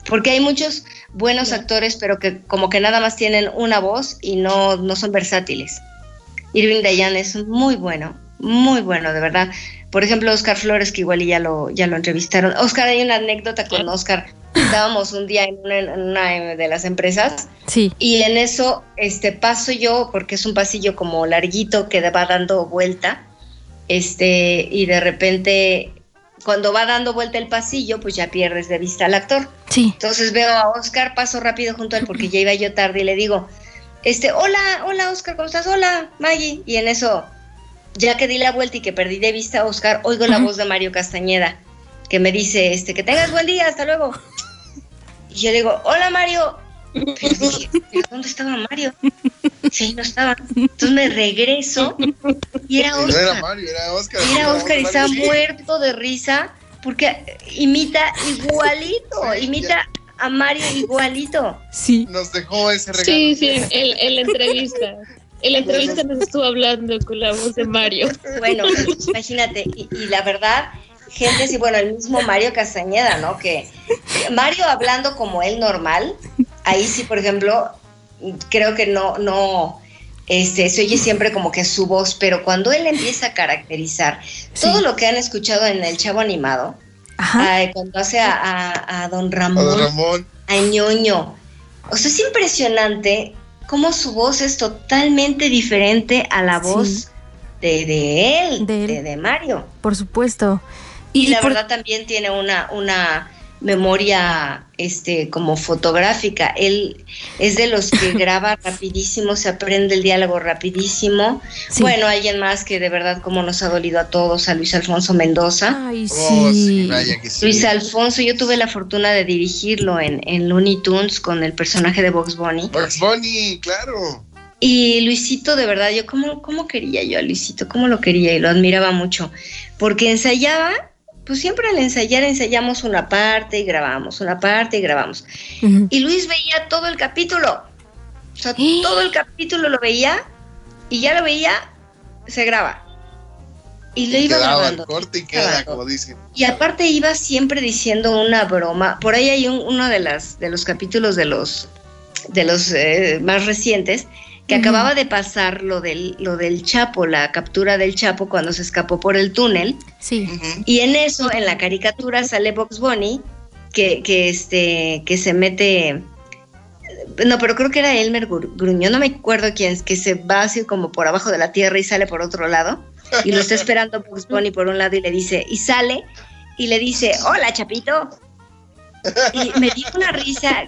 Porque hay muchos buenos actores, pero que como que nada más tienen una voz y no, no son versátiles. Irving Dayan es muy bueno, muy bueno, de verdad. Por ejemplo, Oscar Flores, que igual ya lo, ya lo entrevistaron. Oscar, hay una anécdota con Oscar. Estábamos un día en una, en una de las empresas Sí. y en eso este, paso yo, porque es un pasillo como larguito que va dando vuelta, este, y de repente, cuando va dando vuelta el pasillo, pues ya pierdes de vista al actor. Sí. Entonces veo a Oscar, paso rápido junto a él porque ya iba yo tarde y le digo, este, hola, hola Oscar, ¿cómo estás? Hola, Maggie. Y en eso, ya que di la vuelta y que perdí de vista a Oscar, oigo la voz de Mario Castañeda, que me dice, este, que tengas buen día, hasta luego. Y yo le digo, hola Mario, Pero dije, ¿pero dónde estaba Mario? Sí, no estaba. Entonces me regreso y era No Oscar. era Mario, era Oscar. Y era Oscar y estaba Sí. muerto de risa porque imita igualito, Sí, imita a Mario igualito. Sí. Nos dejó ese regalo. Sí, sí, en, en la entrevista. En la entrevista nos estuvo hablando con la voz de Mario. Bueno, pues, imagínate, y, y la verdad, gente sí, bueno, el mismo Mario Castañeda, ¿no? Que Mario hablando como él normal, ahí sí, por ejemplo, creo que no, no, este, se oye siempre como que su voz, pero cuando él empieza a caracterizar todo lo que han escuchado en el Chavo Animado, Ajá. ay, cuando hace a, a- a Don A Ramón, don Ramón. a ñoño, o sea, es impresionante cómo su voz es totalmente diferente a la Sí. voz de, de él, De de, él. de Mario. Por supuesto. Y, la por- verdad también tiene una, una memoria este como fotográfica. Él es de los que graba rapidísimo, se aprende el diálogo rapidísimo. Sí. Bueno, alguien más que de verdad como nos ha dolido a todos, a Luis Alfonso Mendoza. Ay, sí. Oh, sí, vaya que sí. Luis Alfonso, yo tuve la fortuna de dirigirlo en, en Looney Tunes con el personaje de Box Bunny. Bugs Bunny, claro. Y Luisito, de verdad, yo cómo, cómo quería yo a Luisito, cómo lo quería y lo admiraba mucho. Porque ensayaba, pues siempre al ensayar ensayamos una parte y grabamos, una parte y grabamos. Y Luis veía todo el capítulo. O sea, todo el capítulo lo veía y ya lo veía, se graba. Y lo Y iba grabando. corte y Grabando. queda, como dicen. Y aparte iba siempre diciendo una broma. Por ahí hay un- uno de las de los capítulos de los de los eh, más recientes que acababa de pasar lo del lo del Chapo, la captura del Chapo cuando se escapó por el túnel. Sí. Y en eso, en la caricatura sale Box Bunny que, que este que se mete no, pero creo que era Elmer Gru- Gruñón, no me acuerdo quién es, que se va así como por abajo de la tierra y sale por otro lado. Y lo está esperando Bugs Bunny por un lado y le dice, y sale, y le dice, hola, Chapito. Y me dio una risa,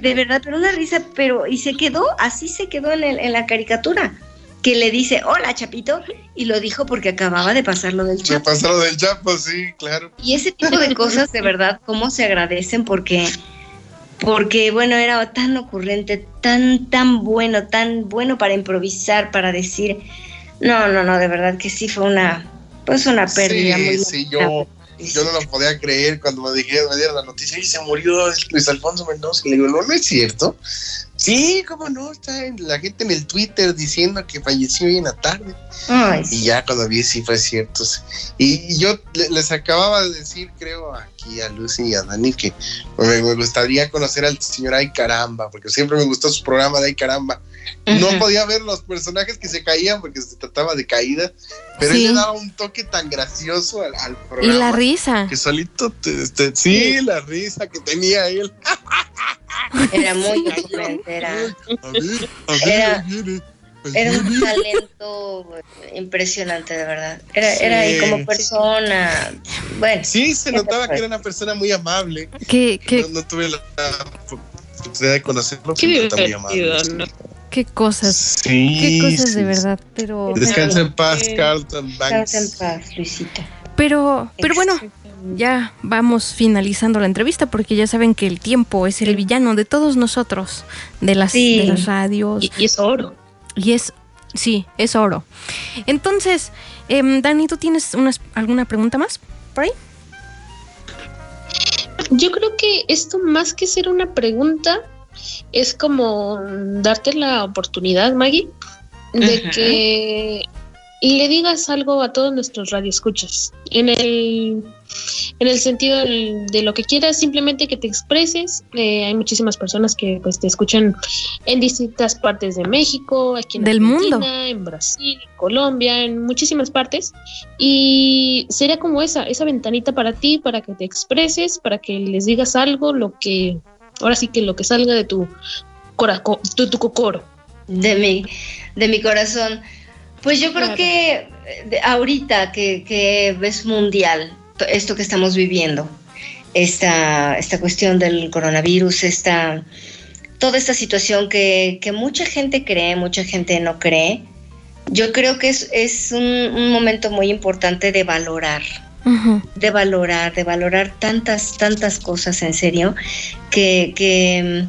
de verdad, pero una risa, pero, y se quedó, así se quedó en, el- en la caricatura, que le dice, hola, Chapito, y lo dijo porque acababa de pasar lo del Chapo. pasó lo del Chapo, sí, claro. Y ese tipo de cosas, de verdad, cómo se agradecen porque, porque bueno, era tan ocurrente, tan, tan bueno, tan bueno para improvisar, para decir, no, no, no, de verdad que sí fue una, pues una pérdida sí, muy sí, yo, yo no lo podía creer cuando me dijeron, me dieron la noticia y se murió Luis Alfonso Mendoza. Y le digo, no, no es cierto. Sí, cómo no, está en- la gente en el Twitter diciendo que falleció hoy en la tarde. Ay, Y ya cuando vi, sí fue cierto. Y, y yo le- les acababa de decir, creo, aquí a Lucy y a Dani, que me, me gustaría conocer al señor Ay Caramba, porque siempre me gustó su programa de Ay Caramba. No podía ver los personajes que se caían porque se trataba de caída, pero Sí. él le daba un toque tan gracioso al, al Y programa. la risa. Que solito, te- este, sí, la risa que tenía él. era muy era, Era- era un talento impresionante, de verdad. Era, era ahí Sí. como persona, bueno. Sí, se ¿Qué notaba que era una persona muy amable. Qué, qué, No, no tuve la oportunidad de conocerlo, Qué pero muy amable. ¿no? qué cosas. Sí, Qué cosas sí, de sí. verdad. Pero. Descansa en paz, Sí. Carlton Banks. Descansa en paz, Luisito. Pero, pero bueno, ya vamos finalizando la entrevista porque ya saben que el tiempo es el villano de todos nosotros, de las, Sí. de las radios. Y, y es oro. Y es, sí, es oro. Entonces, em, Dani, ¿tú tienes unas, alguna pregunta más por ahí? Yo creo que esto más que ser una pregunta es como darte la oportunidad, Maggie, de Ajá. que le digas algo a todos nuestros radioescuchas. En el, en el sentido del- de lo que quieras, simplemente que te expreses. Eh, hay muchísimas personas que pues te escuchan en distintas partes de México, aquí en Del Argentina, mundo. en Brasil, Colombia, en muchísimas partes. Y sería como esa, esa ventanita para ti, para que te expreses, para que les digas algo, lo que, ahora sí que lo que salga de tu coraco, tu, tu cocoro. de mi, de mi corazón. Pues yo creo Claro. que eh, ahorita que, que es mundial to- esto que estamos viviendo, esta, esta cuestión del coronavirus, esta, toda esta situación que, que mucha gente cree, mucha gente no cree, yo creo que es, es un, un momento muy importante de valorar, de valorar, de valorar tantas, tantas cosas en serio, que, que,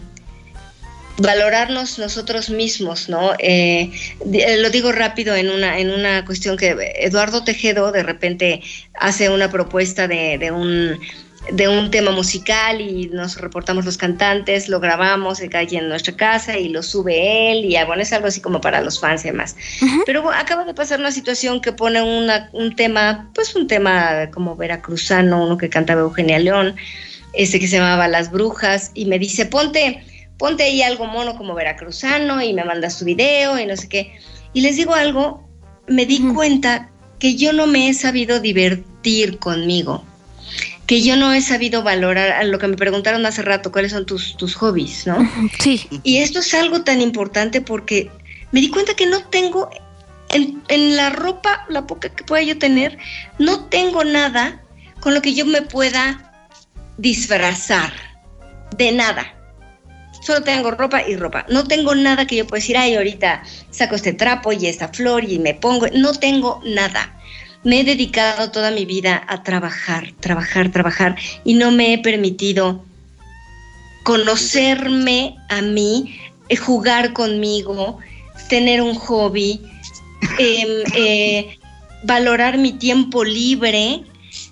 valorarnos nosotros mismos, ¿no? Eh, eh, lo digo rápido en una, en una cuestión que Eduardo Tejedo de repente hace una propuesta de, un de un tema musical y nos reportamos los cantantes, lo grabamos de calle en nuestra casa y lo sube él y ah, bueno, es algo así como para los fans y demás. Pero acaba de pasar una situación que pone una, un tema, pues un tema como veracruzano, uno que cantaba Eugenia León, este que se llamaba Las Brujas y me dice, ponte ponte ahí algo mono como veracruzano y me mandas tu video y no sé qué. Y les digo algo, me di cuenta que yo no me he sabido divertir conmigo, que yo no he sabido valorar a lo que me preguntaron hace rato, cuáles son tus, tus hobbies, ¿no? Sí. Y esto es algo tan importante porque me di cuenta que no tengo, en, en la ropa, la poca que pueda yo tener, no tengo nada con lo que yo me pueda disfrazar, de nada solo tengo ropa y ropa. No tengo nada que yo pueda decir, ay, ahorita saco este trapo y esta flor y me pongo. No tengo nada. Me he dedicado toda mi vida a trabajar, trabajar, trabajar y no me he permitido conocerme a mí, eh, jugar conmigo, tener un hobby, em, eh, valorar mi tiempo libre,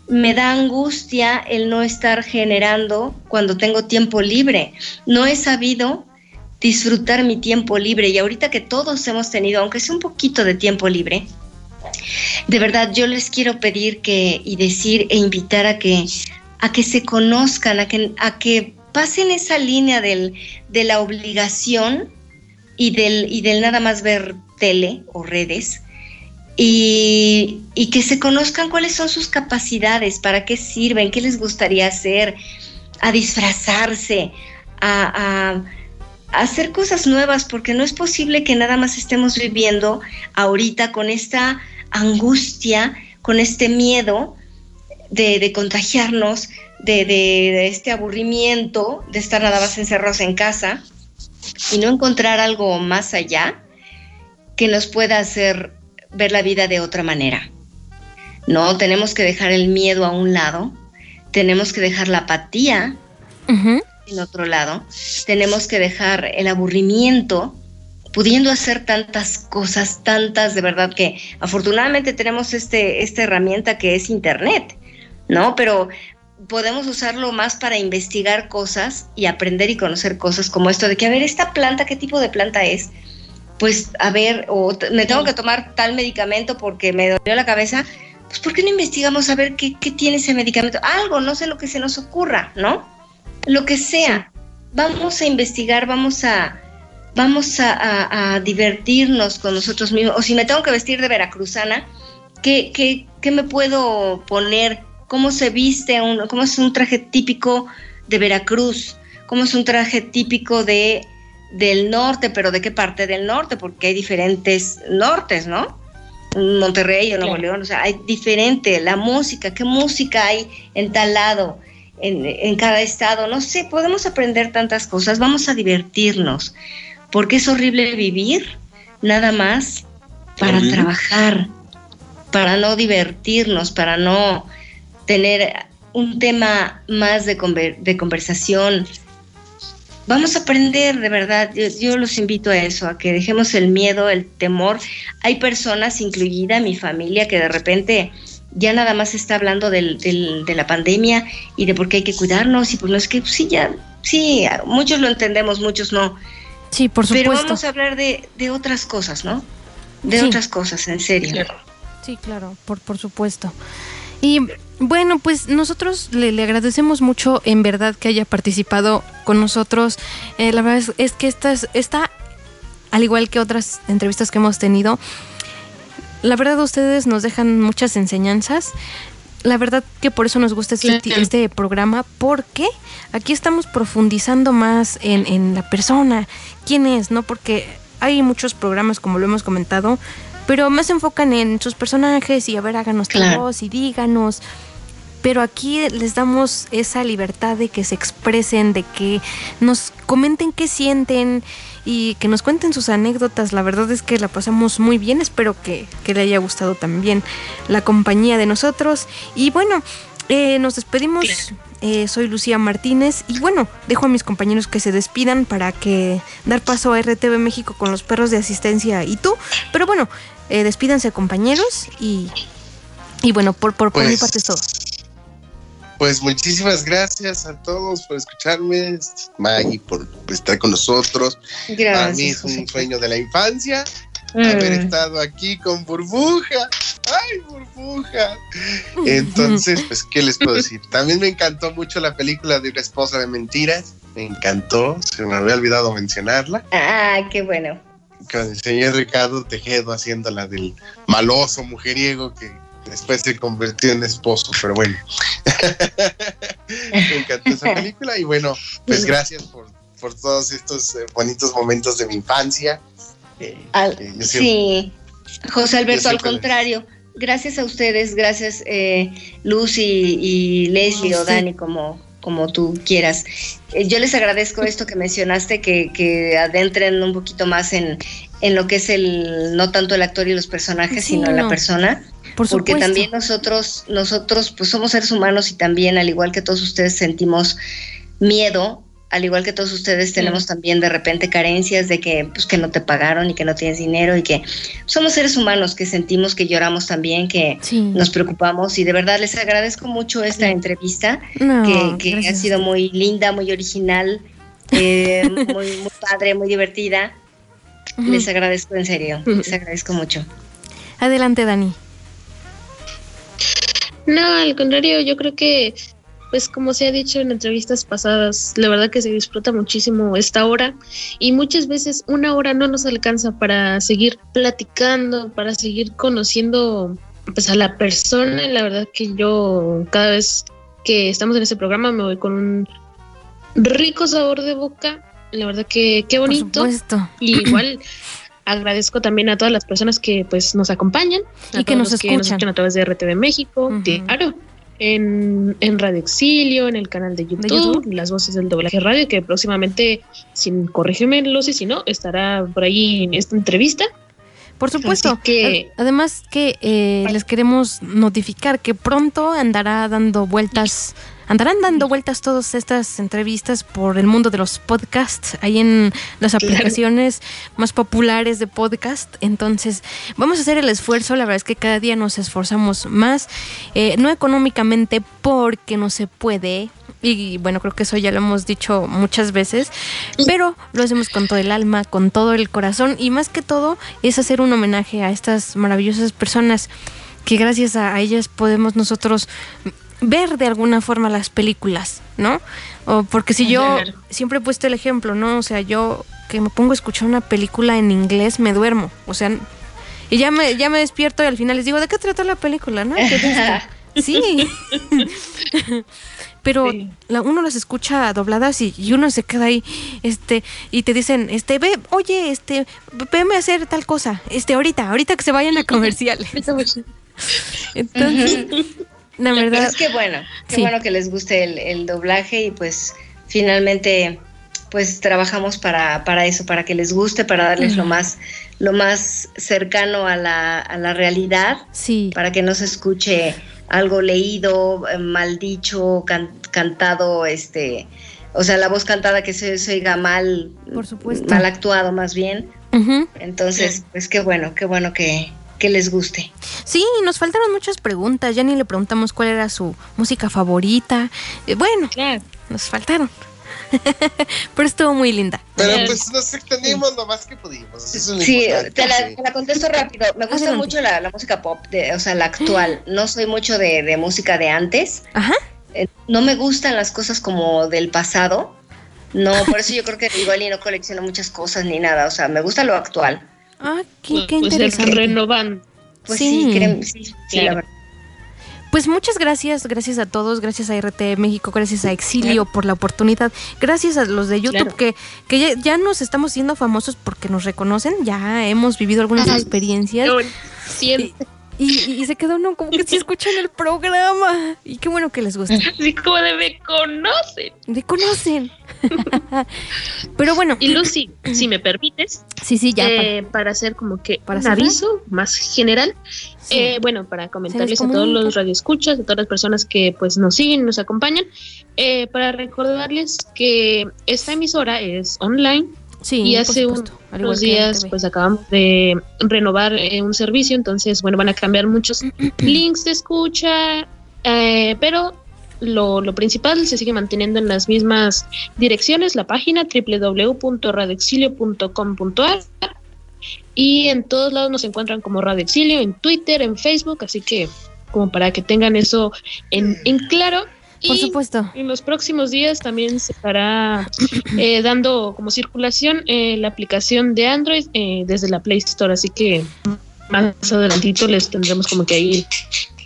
me da angustia el no estar generando cuando tengo tiempo libre. No he sabido disfrutar mi tiempo libre y ahorita que todos hemos tenido, aunque sea un poquito de tiempo libre, de verdad yo les quiero pedir que y decir e invitar a que a que se conozcan, a que a que pasen esa línea del, de la obligación y del, y del nada más ver tele o redes y, que se conozcan cuáles son sus capacidades, para qué sirven, qué les gustaría hacer, a disfrazarse, a, hacer cosas nuevas, porque no es posible que nada más estemos viviendo ahorita con esta angustia, con este miedo de, contagiarnos, de, este aburrimiento, de estar nada más encerrados en casa y no encontrar algo más allá que nos pueda hacer ver la vida de otra manera. No, tenemos que dejar el miedo a un lado, tenemos que dejar la apatía en otro lado, tenemos que dejar el aburrimiento, pudiendo hacer tantas cosas, tantas de verdad que afortunadamente tenemos este, esta herramienta que es Internet, ¿no? Pero podemos usarlo más para investigar cosas y aprender y conocer cosas como esto de que, a ver, esta planta, ¿qué tipo de planta es? Pues a ver, o me tengo que tomar tal medicamento porque me dolió la cabeza, pues ¿por qué no investigamos a ver qué, tiene ese medicamento? Algo, no sé lo que se nos ocurra, ¿no? Lo que sea. Vamos a investigar, vamos a, vamos a, divertirnos con nosotros mismos. O si me tengo que vestir de veracruzana, ¿qué, qué, qué me puedo poner? ¿Cómo se viste? Un, ¿Cómo es un traje típico de Veracruz? ¿Cómo es un traje típico de del norte, pero ¿de qué parte del norte? Porque hay diferentes nortes, ¿no? Monterrey o Nuevo León, o sea, hay diferente, la música, qué música hay en tal lado, en, cada estado, no sé, podemos aprender tantas cosas, vamos a divertirnos, porque es horrible vivir nada más para trabajar, para no divertirnos, para no tener un tema más de, de conversación, vamos a aprender de verdad. Yo, los invito a eso, a que dejemos el miedo, el temor. Hay personas, incluida mi familia, que de repente ya nada más está hablando del, de la pandemia y de por qué hay que cuidarnos y pues no es que sí, ya, sí, muchos lo entendemos, muchos no. Sí, por supuesto. Pero vamos a hablar de, de otras cosas, ¿no? De otras cosas, en serio. Sí, claro, por, por supuesto. Y bueno, pues nosotros le, agradecemos mucho en verdad que haya participado con nosotros. Eh, la verdad es, que esta, esta, al igual que otras entrevistas que hemos tenido, la verdad ustedes nos dejan muchas enseñanzas. La verdad que por eso nos gusta este, este programa, porque aquí estamos profundizando más en, en la persona, quién es, ¿no? Porque hay muchos programas, como lo hemos comentado, pero más se enfocan en sus personajes y a ver, háganos claro. voz y díganos. Pero aquí les damos esa libertad de que se expresen, de que nos comenten qué sienten y que nos cuenten sus anécdotas. La verdad es que la pasamos muy bien. Espero que, le haya gustado también la compañía de nosotros. Y bueno, eh, nos despedimos eh, soy Lucía Martínez y bueno, dejo a mis compañeros que se despidan para que dar paso a RTV México con los perros de asistencia y tú. Pero bueno, eh, despídanse compañeros y, y bueno, por, por, por mi Pues, parte es todo. Pues muchísimas gracias a todos por escucharme, Maggie, por estar con nosotros. Para mí Gracias. es un José. sueño de la infancia haber Mm. estado aquí con Burbuja. ¡Ay, Burbuja! Entonces, pues, ¿qué les puedo decir? También me encantó mucho la película de Una esposa de mentiras. Me encantó, se me había olvidado mencionarla. Ah, qué bueno. Con el señor Ricardo Tejedo haciéndola del maloso mujeriego que después se convirtió en esposo, pero bueno. me encantó esa película y bueno, pues gracias por, por todos estos eh, bonitos momentos de mi infancia. Eh, Al- eh, siempre- sí, José Alberto, al contrario, gracias a ustedes, gracias eh, Lucy y Leslie o Sí. Dani, como, como tú quieras. Eh, yo les agradezco esto que mencionaste, que, que adentren un poquito más en, en lo que es el, no tanto el actor y los personajes, Sí, sino la persona. Por porque también nosotros, nosotros pues somos seres humanos y también, al igual que todos ustedes, sentimos miedo, al igual que todos ustedes tenemos también de repente carencias de que, pues, que no te pagaron y que no tienes dinero y que somos seres humanos que sentimos que lloramos también, que Sí. nos preocupamos y de verdad les agradezco mucho esta entrevista No, que, que ha sido muy linda, muy original, eh, muy, muy padre, muy divertida. Les agradezco en serio, les agradezco mucho. Adelante, Dani. No, al contrario, yo creo que, pues como se ha dicho en entrevistas pasadas, la verdad que se disfruta muchísimo esta hora y muchas veces una hora no nos alcanza para seguir platicando, para seguir conociendo pues a la persona. La verdad que yo cada vez que estamos en ese programa me voy con un rico sabor de boca. La verdad que qué Por bonito. supuesto. Y igual agradezco también a todas las personas que pues nos acompañan a Y que todos nos los que nos escuchan. a través de RTV México, Ujú. claro, en, en Radio Exilio, en el canal de YouTube, YouTube. las voces del doblaje radio, que próximamente, sin corrígeme, Lucy, si no, estará por ahí en esta entrevista. Por supuesto. Así que- Ad- Además que eh, les queremos notificar que pronto andará dando vueltas, andarán dando vueltas todas estas entrevistas por el mundo de los podcasts, ahí en las aplicaciones más populares de podcast. Entonces, vamos a hacer el esfuerzo, la verdad es que cada día nos esforzamos más, eh, no económicamente porque no se puede. Y bueno, creo que eso ya lo hemos dicho muchas veces, pero lo hacemos con todo el alma, con todo el corazón y más que todo es hacer un homenaje a estas maravillosas personas que gracias a ellas podemos nosotros ver de alguna forma las películas, ¿no? O porque si yo siempre he puesto el ejemplo, ¿no? O sea, yo que me pongo a escuchar una película en inglés me duermo, o sea, y ya me ya me despierto y al final les digo, ¿de qué trata la película, no? Sí. Pero Sí. la- uno las escucha dobladas y, y uno se queda ahí, este, y te dicen, este, ve, oye, este, veme a hacer tal cosa, este, ahorita, ahorita que se vayan a comerciales. Entonces, la Pero verdad, es que bueno, qué Sí. bueno que les guste el, el doblaje y pues finalmente pues trabajamos para, para eso, para que les guste, para darles lo más, lo más cercano a la, a la realidad, sí, para que no se escuche algo leído, eh, mal dicho, can- cantado, este, o sea, la voz cantada que se, se oiga mal, Por supuesto. mal actuado más bien. Entonces, pues qué bueno, qué bueno que, que les guste. Sí, nos faltaron muchas preguntas, ya ni le preguntamos cuál era su música favorita. Eh, bueno, Claro. nos faltaron. Pero estuvo muy linda. Pero pues nos extendimos lo más que pudimos. Eso es lo Sí, te la, sí. te la contesto rápido. Me gusta Adelante. mucho la, la música pop, de, o sea, la actual. No soy mucho de, de música de antes. Ajá. Eh, No me gustan las cosas como del pasado. No, por eso yo creo que igual y no colecciono muchas cosas ni nada. O sea, me gusta lo actual. Ah, qué, qué Pues el interesante. renovando. Pues Sí. sí, sí, sí, Claro. la verdad. Pues muchas gracias, gracias a todos, gracias a RT México, gracias a Exilio por la oportunidad, gracias a los de YouTube Claro. que, que ya, ya nos estamos siendo famosos porque nos reconocen, ya hemos vivido algunas Ay. experiencias y, y- y se quedó uno como que sí escuchan el programa y qué bueno que les gusta, Así como de me conocen. me conocen. Pero bueno. Y Lucy, si me permites, sí, sí, ya. Eh, para, hacer como que ¿Para un aviso más general, eh, bueno, para comentarles a todos los radioescuchas, a todas las personas que pues nos siguen, nos acompañan, eh, para recordarles que esta emisora es online. Sí, y hace unos días pues acabamos de renovar un servicio, entonces bueno, van a cambiar muchos links de escucha, pero lo, lo, principal se sigue manteniendo en las mismas direcciones, la página www.radexilio.com.ar y en todos lados nos encuentran como Radio Exilio, en Twitter, en Facebook, así que como para que tengan eso en, en claro. Por supuesto. En los próximos días también se estará eh, dando como circulación eh, la aplicación de Android eh, desde la Play Store, así que más adelantito les tendremos como que ahí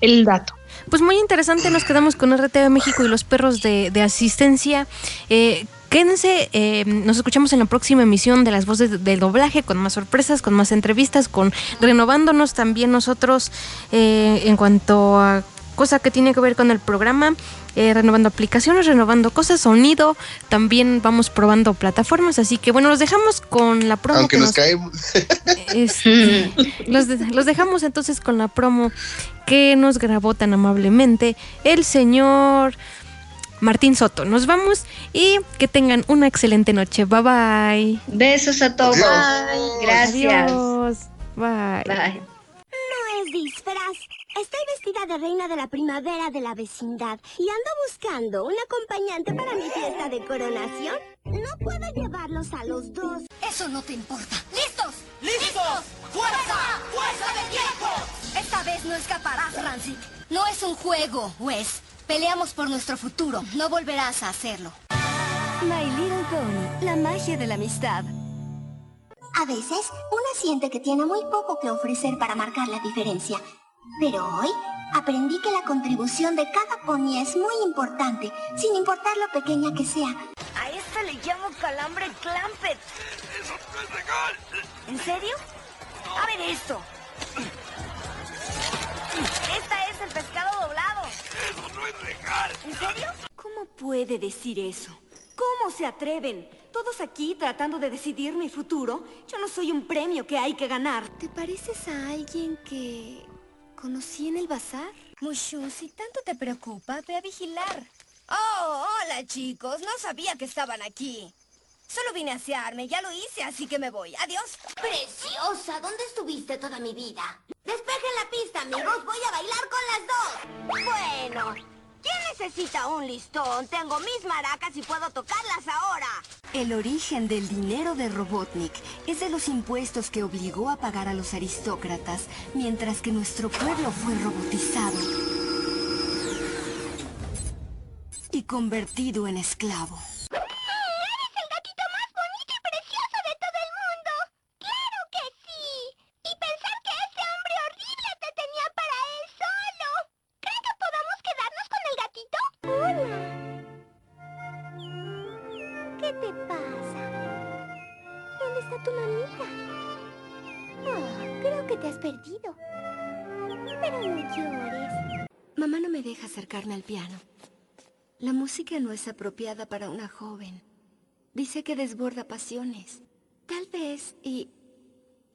el dato. Pues muy interesante, nos quedamos con RTV México y los perros de, asistencia. Eh, quédense, eh, nos escuchamos en la próxima emisión de las voces del doblaje, con más sorpresas, con más entrevistas, con renovándonos también nosotros eh, en cuanto a cosa que tiene que ver con el programa, eh, renovando aplicaciones, renovando cosas, sonido, también vamos probando plataformas, así que bueno, los dejamos con la promo. Aunque nos, caemos. Este, los, los dejamos entonces con la promo que nos grabó tan amablemente el señor... Martín Soto. Nos vamos y que tengan una excelente noche. Bye bye. Besos a todos. Gracias. Bye. Bye. No es disfraz. Estoy vestida de reina de la primavera de la vecindad y ando buscando un acompañante para mi fiesta de coronación. No puedo llevarlos a los dos. Eso no te importa. ¿Listos? ¡Listos! ¡Fuerza! ¡Fuerza de tiempo! Esta vez no escaparás, Rancid. No es un juego, Wes. Peleamos por nuestro futuro. No volverás a hacerlo. My Little Pony, la magia de la amistad. A veces, una siente que tiene muy poco que ofrecer para marcar la diferencia. Pero hoy aprendí que la contribución de cada pony es muy importante, sin importar lo pequeña que sea. A esto le llamo calambre clampet. ¡Eso no es legal! ¿En serio? A ver esto. Esta es el pescado doblado. ¡Eso no es legal! ¿En serio? ¿Cómo puede decir eso? ¿Cómo se atreven? Todos aquí tratando de decidir mi futuro. Yo no soy un premio que hay que ganar. ¿Te pareces a alguien que conocí en el bazar? Mushu, si tanto te preocupa, ve a vigilar. Oh, hola chicos, no sabía que estaban aquí. Solo vine a asearme, ya lo hice, así que me voy. Adiós. Preciosa, ¿dónde estuviste toda mi vida? Despejen la pista, amigos, voy a bailar con las dos. Bueno, ¿quién necesita un listón? Tengo mis maracas y puedo tocarlas ahora. El origen del dinero de Robotnik es de los impuestos que obligó a pagar a los aristócratas, mientras que nuestro pueblo fue robotizado y convertido en esclavo. Música no es apropiada para una joven. Dice que desborda pasiones. Tal vez, y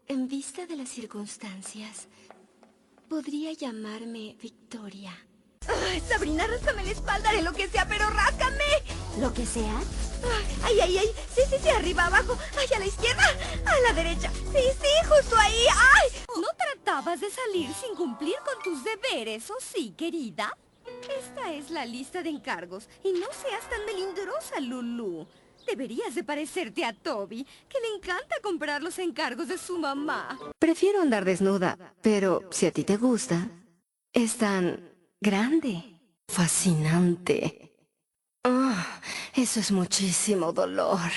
en vista de las circunstancias, podría llamarme Victoria. Ay, Sabrina, ráscame la espalda, haré lo que sea, pero ráscame. ¿Lo que sea? Ay, ay, ay. Sí, sí, sí, arriba, abajo. Ay, a la izquierda, a la derecha. Sí, sí, justo ahí. Ay. ¿No tratabas de salir sin cumplir con tus deberes, o sí, querida? Esta es la lista de encargos. Y no seas tan melindrosa, Lulu. Deberías de parecerte a Toby, que le encanta comprar los encargos de su mamá. Prefiero andar desnuda, pero si a ti te gusta, es tan grande, fascinante. Ah, eso es muchísimo dolor.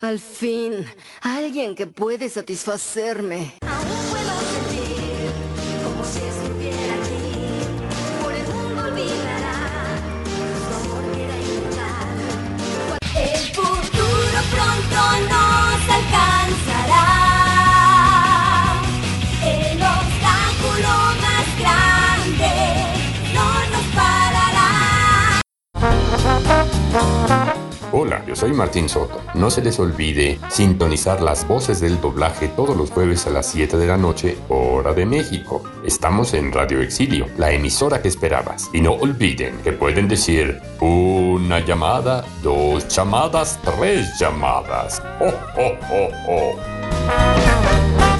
Al fin, alguien que puede satisfacerme. Hola, yo soy Martín Soto. No se les olvide sintonizar las voces del doblaje todos los jueves a las 7 de la noche, hora de México. Estamos en Radio Exilio, la emisora que esperabas. Y no olviden que pueden decir una llamada, dos llamadas, tres llamadas. ¡Oh, oh, oh, oh!